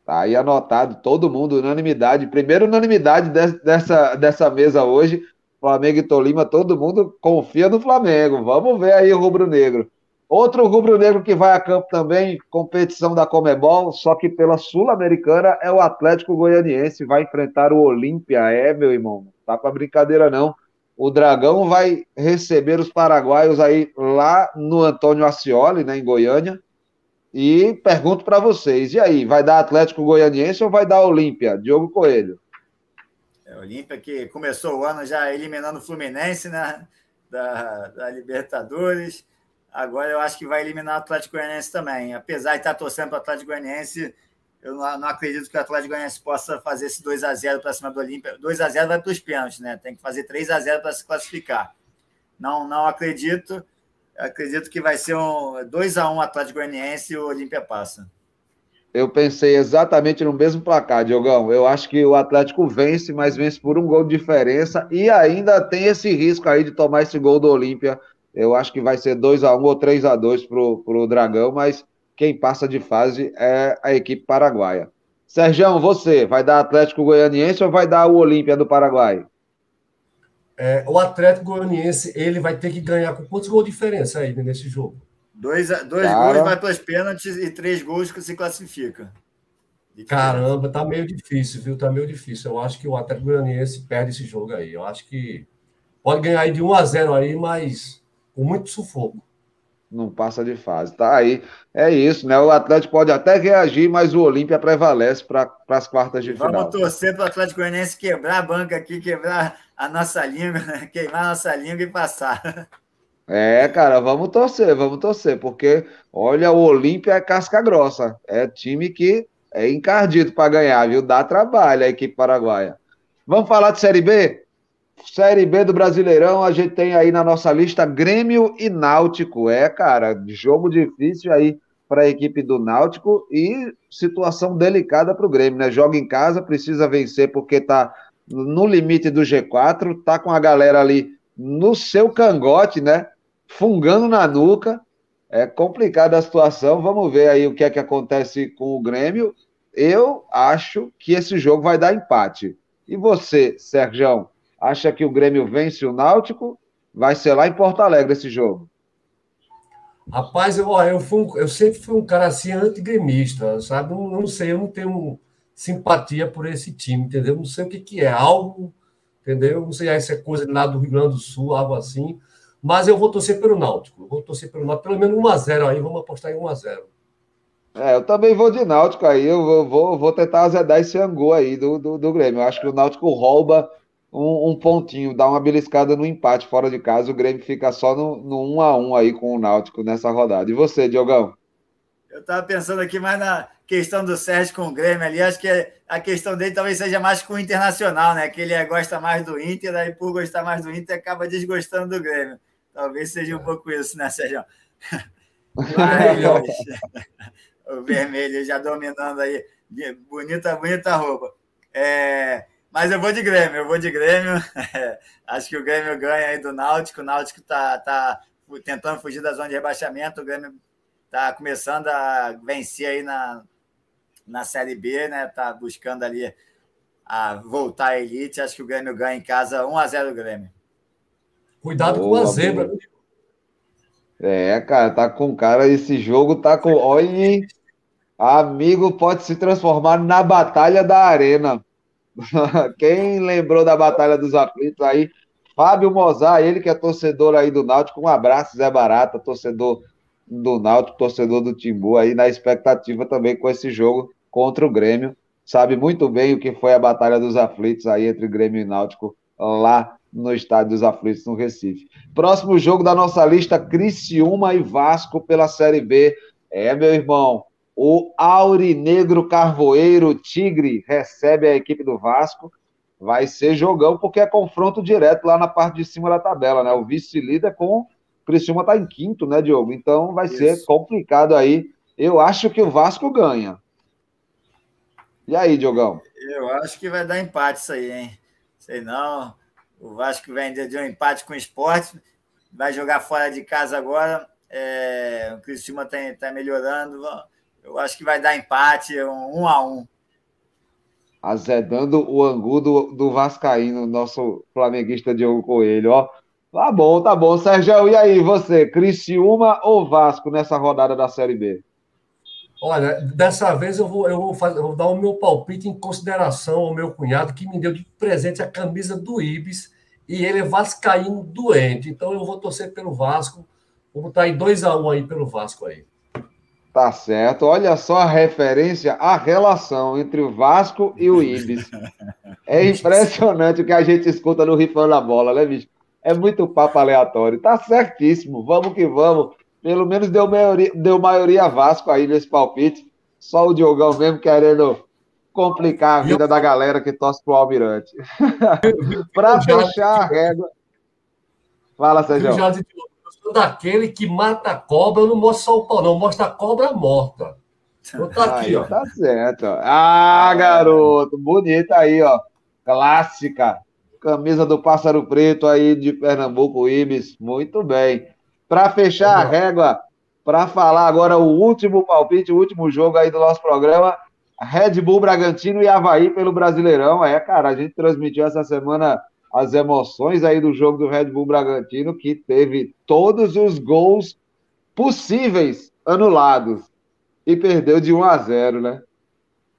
Tá aí anotado, todo mundo, unanimidade. Primeira unanimidade dessa, dessa mesa hoje. Flamengo e Tolima, todo mundo confia no Flamengo. Vamos ver aí o rubro-negro. Outro rubro-negro que vai a campo também, competição da Comebol, só que pela Sul-Americana, é o Atlético Goianiense, vai enfrentar o Olímpia. É, meu irmão, não tá pra brincadeira não. O Dragão vai receber os paraguaios aí lá no Antônio Ascioli, né, em Goiânia. E pergunto para vocês, e aí, vai dar Atlético Goianiense ou vai dar Olímpia? Diogo Coelho. É, Olímpia que começou o ano já eliminando o Fluminense, né, da, da Libertadores Agora eu acho que vai eliminar o Atlético Goianiense também. Apesar de estar torcendo para o Atlético Goianiense, eu não, acredito que o Atlético Goianiense possa fazer esse 2 a 0 para cima do Olímpia. 2 a 0 vai para os pênaltis, né? Tem que fazer 3 a 0 para se classificar. Não, não acredito. Acredito que vai ser um 2 a 1 Atlético Goianiense e o Olímpia passa. Eu pensei exatamente no mesmo placar, Diogão. Eu acho que o Atlético vence, mas vence por um gol de diferença e ainda tem esse risco aí de tomar esse gol do Olímpia eu acho que vai ser 2 a 1 ou 3 a 2 para o Dragão, mas quem passa de fase é a equipe paraguaia. Sérgio, você vai dar Atlético Goianiense ou vai dar o Olímpia do Paraguai? É, o Atlético Goianiense ele vai ter que ganhar com quantos gols de diferença aí nesse jogo? Dois, dois Cara... gols vai para os pênaltis e três gols que se classifica. Caramba, tá meio difícil, viu? Tá meio difícil. Eu acho que o Atlético Goianiense perde esse jogo aí. Eu acho que pode ganhar aí de 1 a 0 aí, mas com muito sufoco. Não passa de fase. Tá aí. É isso, né? O Atlético pode até reagir, mas o Olímpia prevalece para as quartas de Vamos final. Vamos torcer para o Atlético Goianiense quebrar a banca aqui, quebrar a nossa língua, queimar a nossa língua e passar. É, cara, vamos torcer, vamos torcer, porque olha, o Olímpia é casca grossa. É time que é encardido para ganhar, viu? Dá trabalho a equipe paraguaia. Vamos falar de Série B? Série B do Brasileirão, a gente tem aí na nossa lista Grêmio e Náutico. É, cara, jogo difícil aí para a equipe do Náutico e situação delicada para o Grêmio, né? Joga em casa, precisa vencer porque tá no limite do G4, tá com a galera ali no seu cangote, né? Fungando na nuca. É complicada a situação. Vamos ver aí o que é que acontece com o Grêmio. Eu acho que esse jogo vai dar empate. E você, Sérgio? Acha que o Grêmio vence o Náutico? Vai ser lá em Porto Alegre esse jogo. Rapaz, eu, eu, fui um, eu sempre fui um cara assim antigremista, sabe? Não, não sei, eu não tenho simpatia por esse time, entendeu? Não sei o que, que é, algo, entendeu? Não sei se é coisa lá do Rio Grande do Sul, algo assim. Mas eu vou torcer pelo Náutico. Vou torcer pelo Náutico, pelo menos 1x0 aí, vamos apostar em 1x0. É, eu também vou de Náutico aí, eu vou, vou, vou tentar azedar esse angu aí do, do, do Grêmio. Eu acho que o Náutico rouba um, um, pontinho, dá uma beliscada no empate fora de casa, o Grêmio fica só no, no 1 a 1 aí com o Náutico nessa rodada. E você, Diogão? Eu estava pensando aqui mais na questão do Sérgio com o Grêmio ali, acho que a questão dele talvez seja mais com o Internacional, né? Que ele gosta mais do Inter, aí por gostar mais do Inter acaba desgostando do Grêmio. Talvez seja um pouco isso, né, Sérgio? Mas, o vermelho já dominando aí. Bonita, bonita roupa. É, mas eu vou de Grêmio, eu vou de Grêmio. acho que o Grêmio ganha aí do Náutico. O Náutico está tá tentando fugir da zona de rebaixamento. O Grêmio está começando a vencer aí na, na Série B, né? Está buscando ali a voltar à elite. Acho que o Grêmio ganha em casa 1x0 Grêmio. Cuidado Boa, com a zebra. É, cara, tá com cara. Esse jogo tá com. Olha, amigo, pode se transformar na batalha da arena. Quem lembrou da Batalha dos Aflitos aí? Fábio Mozart, ele que é torcedor aí do Náutico. Um abraço, Zé Barata, torcedor do Náutico, torcedor do Timbu aí, na expectativa também com esse jogo contra o Grêmio. Sabe muito bem o que foi a Batalha dos Aflitos aí entre Grêmio e Náutico lá no Estádio dos Aflitos, no Recife. Próximo jogo da nossa lista, Criciúma e Vasco pela Série B. É, meu irmão, o Aurinegro Carvoeiro Tigre recebe a equipe do Vasco. Vai ser jogão, porque é confronto direto lá na parte de cima da tabela, né? O vice-líder com o Criciúma está em quinto, né, Diogo? Então vai Isso. ser complicado aí. Eu acho que o Vasco ganha. E aí, Diogão? Eu acho que vai dar empate isso aí, hein? Sei não. O Vasco vem de um empate com o esporte, vai jogar fora de casa agora. É... o Criciúma está tá melhorando. Eu acho que vai dar empate, um, um a um. Azedando o angu do, do Vascaíno, nosso flamenguista Diogo Coelho. Ó, Tá bom, tá bom. Sérgio, e aí, você, Criciúma ou Vasco nessa rodada da Série B? Olha, dessa vez eu vou, eu vou, fazer, eu vou dar o meu palpite em consideração ao meu cunhado, que me deu de presente a camisa do Ibis, e ele é vascaíno doente. Então eu vou torcer pelo Vasco. Vou botar aí 2x1 um aí pelo Vasco aí. Tá certo. Olha só a referência, a relação entre o Vasco e o Ibis. É impressionante o que a gente escuta no Rifão da Bola, né, bicho? É muito papo aleatório. Tá certíssimo. Vamos que vamos. Pelo menos deu maioria, deu maioria Vasco aí nesse palpite. Só o Diogão mesmo querendo complicar a vida eu... da galera que torce pro Almirante. Para fechar a régua. Fala, Sérgio. Eu sou daquele que mata a cobra, eu não mostro só o pau, não, mostra a cobra morta. Eu tô aqui, aí, ó. Tá certo. Ah, garoto, bonita aí, ó. Clássica. Camisa do Pássaro Preto aí de Pernambuco, Ibis. Muito bem. Para fechar a régua, para falar agora o último palpite, o último jogo aí do nosso programa, Red Bull Bragantino e Havaí pelo Brasileirão. É, cara, a gente transmitiu essa semana as emoções aí do jogo do Red Bull Bragantino, que teve todos os gols possíveis anulados e perdeu de 1 a 0, né?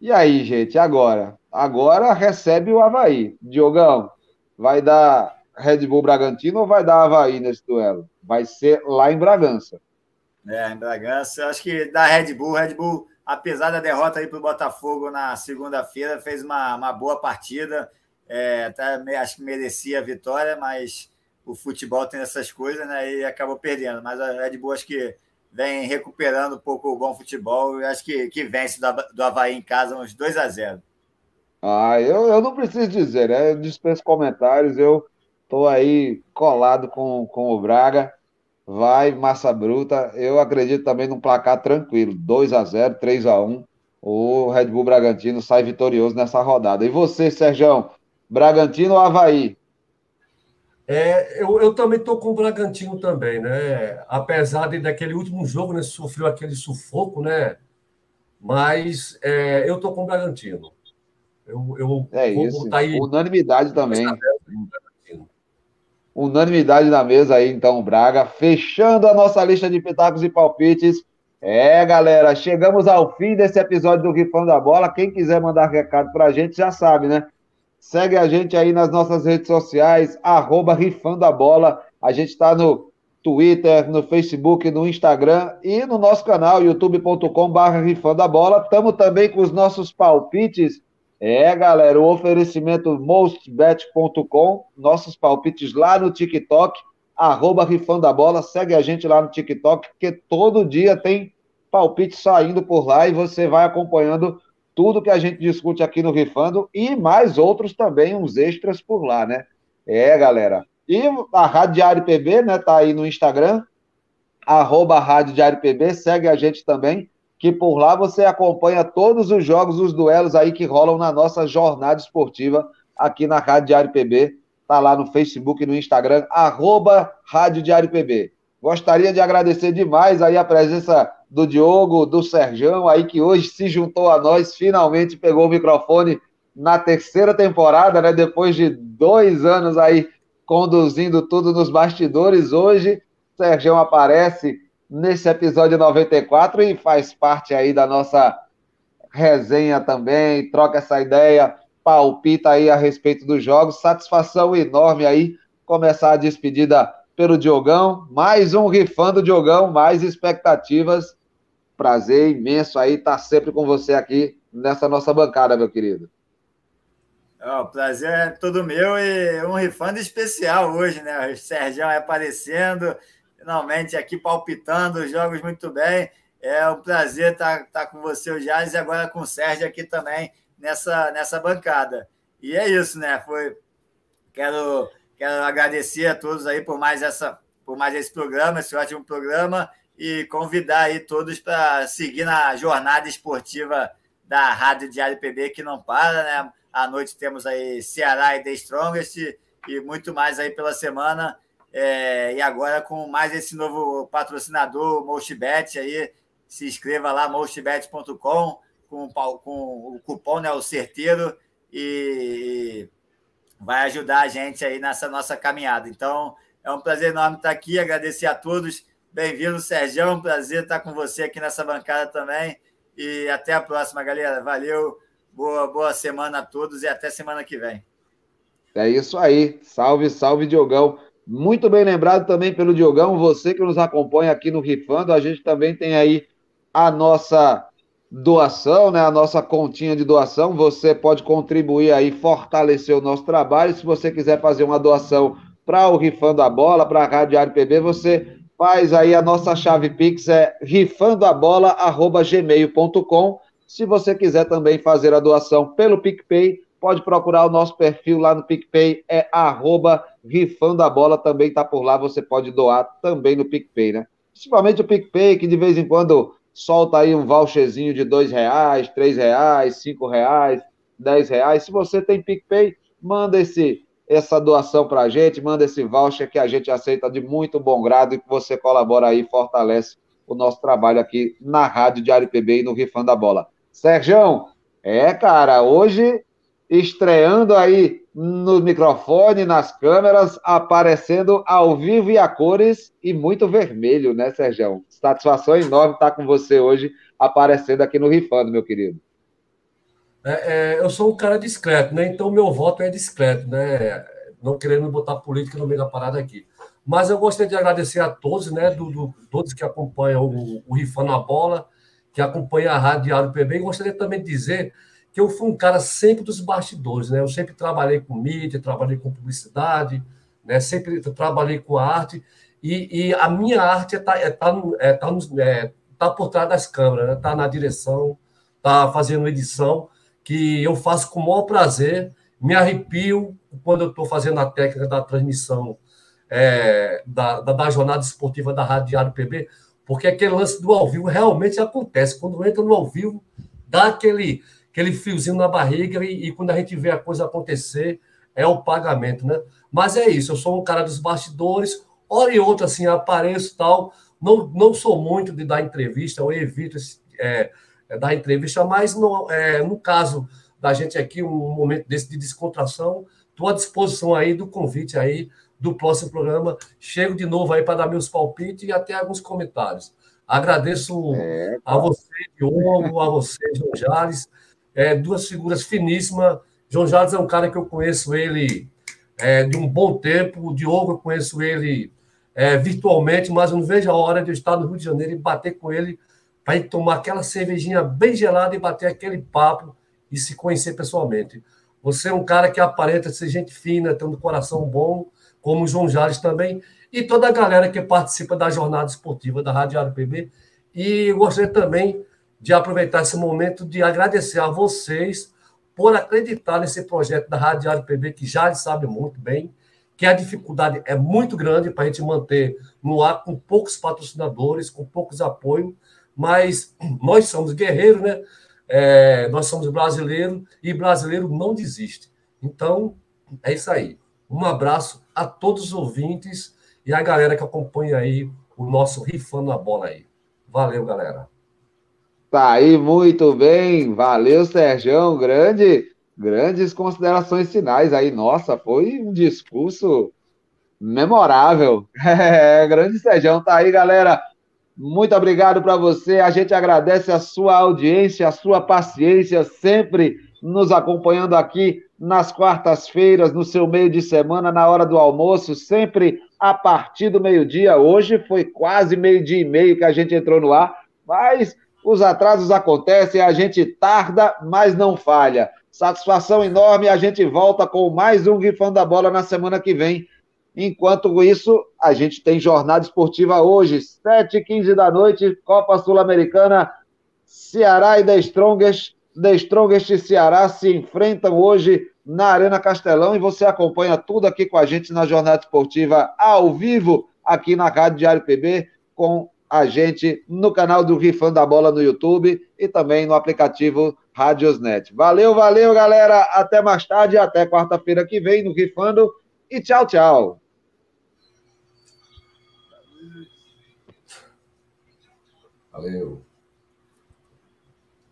E aí, gente, agora? Agora recebe o Havaí. Diogão, vai dar Red Bull Bragantino ou vai dar Havaí nesse duelo? Vai ser lá em Bragança. É, em Bragança. Acho que da Red Bull, Red Bull, apesar da derrota aí para o Botafogo na segunda-feira, fez uma, uma boa partida. É, até, acho que merecia a vitória, mas o futebol tem essas coisas, né? E acabou perdendo. Mas a Red Bull acho que vem recuperando um pouco o bom futebol e acho que, que vence do, do Havaí em casa uns 2 a 0 Ah, eu, eu não preciso dizer, né? Eu dispenso comentários, eu estou aí colado com, com o Braga. Vai, massa bruta. Eu acredito também num placar tranquilo. 2 a 0 3 a 1 O Red Bull Bragantino sai vitorioso nessa rodada. E você, Sérgio? Bragantino ou Havaí? É, eu, eu também estou com o Bragantino também, né? Apesar de daquele último jogo, né, sofreu aquele sufoco, né? Mas é, eu estou com o Bragantino. Eu, eu é isso. Aí... Unanimidade também. Unanimidade na mesa aí, então, Braga. Fechando a nossa lista de pitacos e palpites. É, galera, chegamos ao fim desse episódio do Rifão da Bola. Quem quiser mandar recado pra gente já sabe, né? Segue a gente aí nas nossas redes sociais, arroba Rifando a Bola. A gente está no Twitter, no Facebook, no Instagram e no nosso canal, youtube.com.br Rifando a Bola. Estamos também com os nossos palpites é, galera, o oferecimento mostbet.com, nossos palpites lá no TikTok, arroba Rifando a Bola, segue a gente lá no TikTok, porque todo dia tem palpite saindo por lá e você vai acompanhando tudo que a gente discute aqui no Rifando e mais outros também, uns extras por lá, né? É, galera. E a Rádio Diário PB, né, tá aí no Instagram, arroba Rádio Diário PB, segue a gente também que por lá você acompanha todos os jogos, os duelos aí que rolam na nossa jornada esportiva aqui na Rádio Diário PB. Tá lá no Facebook e no Instagram, arroba Rádio Diário PB. Gostaria de agradecer demais aí a presença do Diogo, do Serjão, aí que hoje se juntou a nós, finalmente pegou o microfone na terceira temporada, né? Depois de dois anos aí conduzindo tudo nos bastidores, hoje Serjão aparece nesse episódio 94 e faz parte aí da nossa resenha também, troca essa ideia, palpita aí a respeito dos jogos. Satisfação enorme aí começar a despedida pelo Diogão. Mais um rifando Diogão, mais expectativas. Prazer imenso aí estar sempre com você aqui nessa nossa bancada, meu querido. Oh, o prazer é todo meu e um rifando especial hoje, né? O Sérgio aparecendo, finalmente aqui palpitando os jogos muito bem. É um prazer estar, estar com você, o Jales, e agora com o Sérgio aqui também nessa, nessa bancada. E é isso, né? Foi. Quero, quero agradecer a todos aí por mais, essa, por mais esse programa, esse ótimo programa, e convidar aí todos para seguir na jornada esportiva da Rádio Diário PB, que não para, né? À noite temos aí Ceará e The Strongest e muito mais aí pela semana. É, e agora com mais esse novo patrocinador, Mostbet, aí se inscreva lá, mostbet.com, com, com o cupom né, o certeiro, e vai ajudar a gente aí nessa nossa caminhada. Então, É um prazer enorme estar aqui, agradecer a todos. Bem-vindo, Sérgio. É um prazer estar com você aqui nessa bancada também. E até a próxima, galera. Valeu, boa, boa semana a todos e até semana que vem. É isso aí. Salve, salve, Diogão. Muito bem lembrado também pelo Diogão, você que nos acompanha aqui no Rifando. A gente também tem aí a nossa doação, né? A nossa continha de doação. Você pode contribuir aí, fortalecer o nosso trabalho. Se você quiser fazer uma doação para o Rifando a Bola, para a Rádio Diário PB, você faz aí a nossa chave Pix, é rifandoabola.gmail.com. Se você quiser também fazer a doação pelo PicPay, pode procurar o nosso perfil lá no PicPay, é arroba rifando a bola, também está por lá, você pode doar também no PicPay, né? Principalmente o PicPay, que de vez em quando solta aí um voucherzinho de dois reais, três reais, cinco reais, dez reais. Se você tem PicPay, manda esse, essa doação para a gente, manda esse voucher que a gente aceita de muito bom grado e que você colabora aí, fortalece o nosso trabalho aqui na Rádio Diário PB e no Rifando a Bola. Sérgio, é, cara, hoje estreando aí no microfone, nas câmeras, aparecendo ao vivo e a cores e muito vermelho, né, Sérgio? Satisfação enorme estar com você hoje, aparecendo aqui no Rifando, meu querido. É, é, eu sou um cara discreto, né? Então meu voto é discreto, né? Não querendo botar política no meio da parada aqui. Mas eu gostaria de agradecer a todos, né? Do, do todos que acompanham o, o Rifando a Bola, que acompanham a Rádio Diário PB. E gostaria também de dizer que eu fui um cara sempre dos bastidores, né? Eu sempre trabalhei com mídia, trabalhei com publicidade, né? Sempre trabalhei com arte e, e a minha arte está é, tá, é, tá, é, tá por trás das câmeras, está né? na direção, está fazendo edição, que eu faço com o maior prazer, me arrepio quando eu estou fazendo a técnica da transmissão é, da, da, da, jornada esportiva da Rádio Diário PB, porque aquele lance do ao vivo realmente acontece. Quando entra no ao vivo, dá aquele aquele fiozinho na barriga e, e, quando a gente vê a coisa acontecer, é o pagamento, né? Mas é isso, eu sou um cara dos bastidores, hora e outra, assim, apareço tal, não, não sou muito de dar entrevista, eu evito esse, é, é, dar entrevista, mas no, é, no caso da gente aqui, um momento desse de descontração, estou à disposição aí do convite aí do próximo programa. Chego de novo aí para dar meus palpites e até alguns comentários. Agradeço é, a você, Diogo, a você, João Jales, é, duas figuras finíssimas. João Jales é um cara que eu conheço ele é, de um bom tempo, o Diogo eu conheço ele é, virtualmente, mas eu não vejo a hora de eu estar no Rio de Janeiro e bater com ele para tomar aquela cervejinha bem gelada e bater aquele papo e se conhecer pessoalmente. Você é um cara que aparenta ser gente fina, tendo um coração bom, como o João Jales também, e toda a galera que participa da jornada esportiva da Rádio PB. E gostaria também de aproveitar esse momento de agradecer a vocês por acreditar nesse projeto da Rádio Diário PB, que já sabe muito bem que a dificuldade é muito grande para a gente manter no ar com poucos patrocinadores, com poucos apoios, mas nós somos guerreiros, né? É, nós somos brasileiros e brasileiro não desiste. Então, é isso aí. Um abraço a todos os ouvintes e a galera que acompanha aí o nosso Rifando a Bola aí. Valeu, galera. Tá aí, muito bem. Valeu, Sérgio. Grande, grandes considerações finais aí. Nossa, foi um discurso memorável. É, grande Sérgio. Tá aí, galera. Muito obrigado para você. A gente agradece a sua audiência, a sua paciência, sempre nos acompanhando aqui nas quartas-feiras, no seu meio de semana, na hora do almoço, sempre a partir do meio-dia. Hoje foi quase meio-dia e meio que a gente entrou no ar, mas os atrasos acontecem, a gente tarda, mas não falha. Satisfação enorme, a gente volta com mais um Rifando da Bola na semana que vem. Enquanto isso, a gente tem jornada esportiva hoje, 7h15 da noite, Copa Sul-Americana, Ceará e The Strongest. The Strongest e Ceará se enfrentam hoje na Arena Castelão e você acompanha tudo aqui com a gente na jornada esportiva ao vivo aqui na Rádio Diário PB com a gente no canal do Rifando da Bola no YouTube e também no aplicativo Radiosnet. Valeu, valeu, galera. Até mais tarde, até quarta-feira que vem no Rifando e tchau, tchau. Valeu.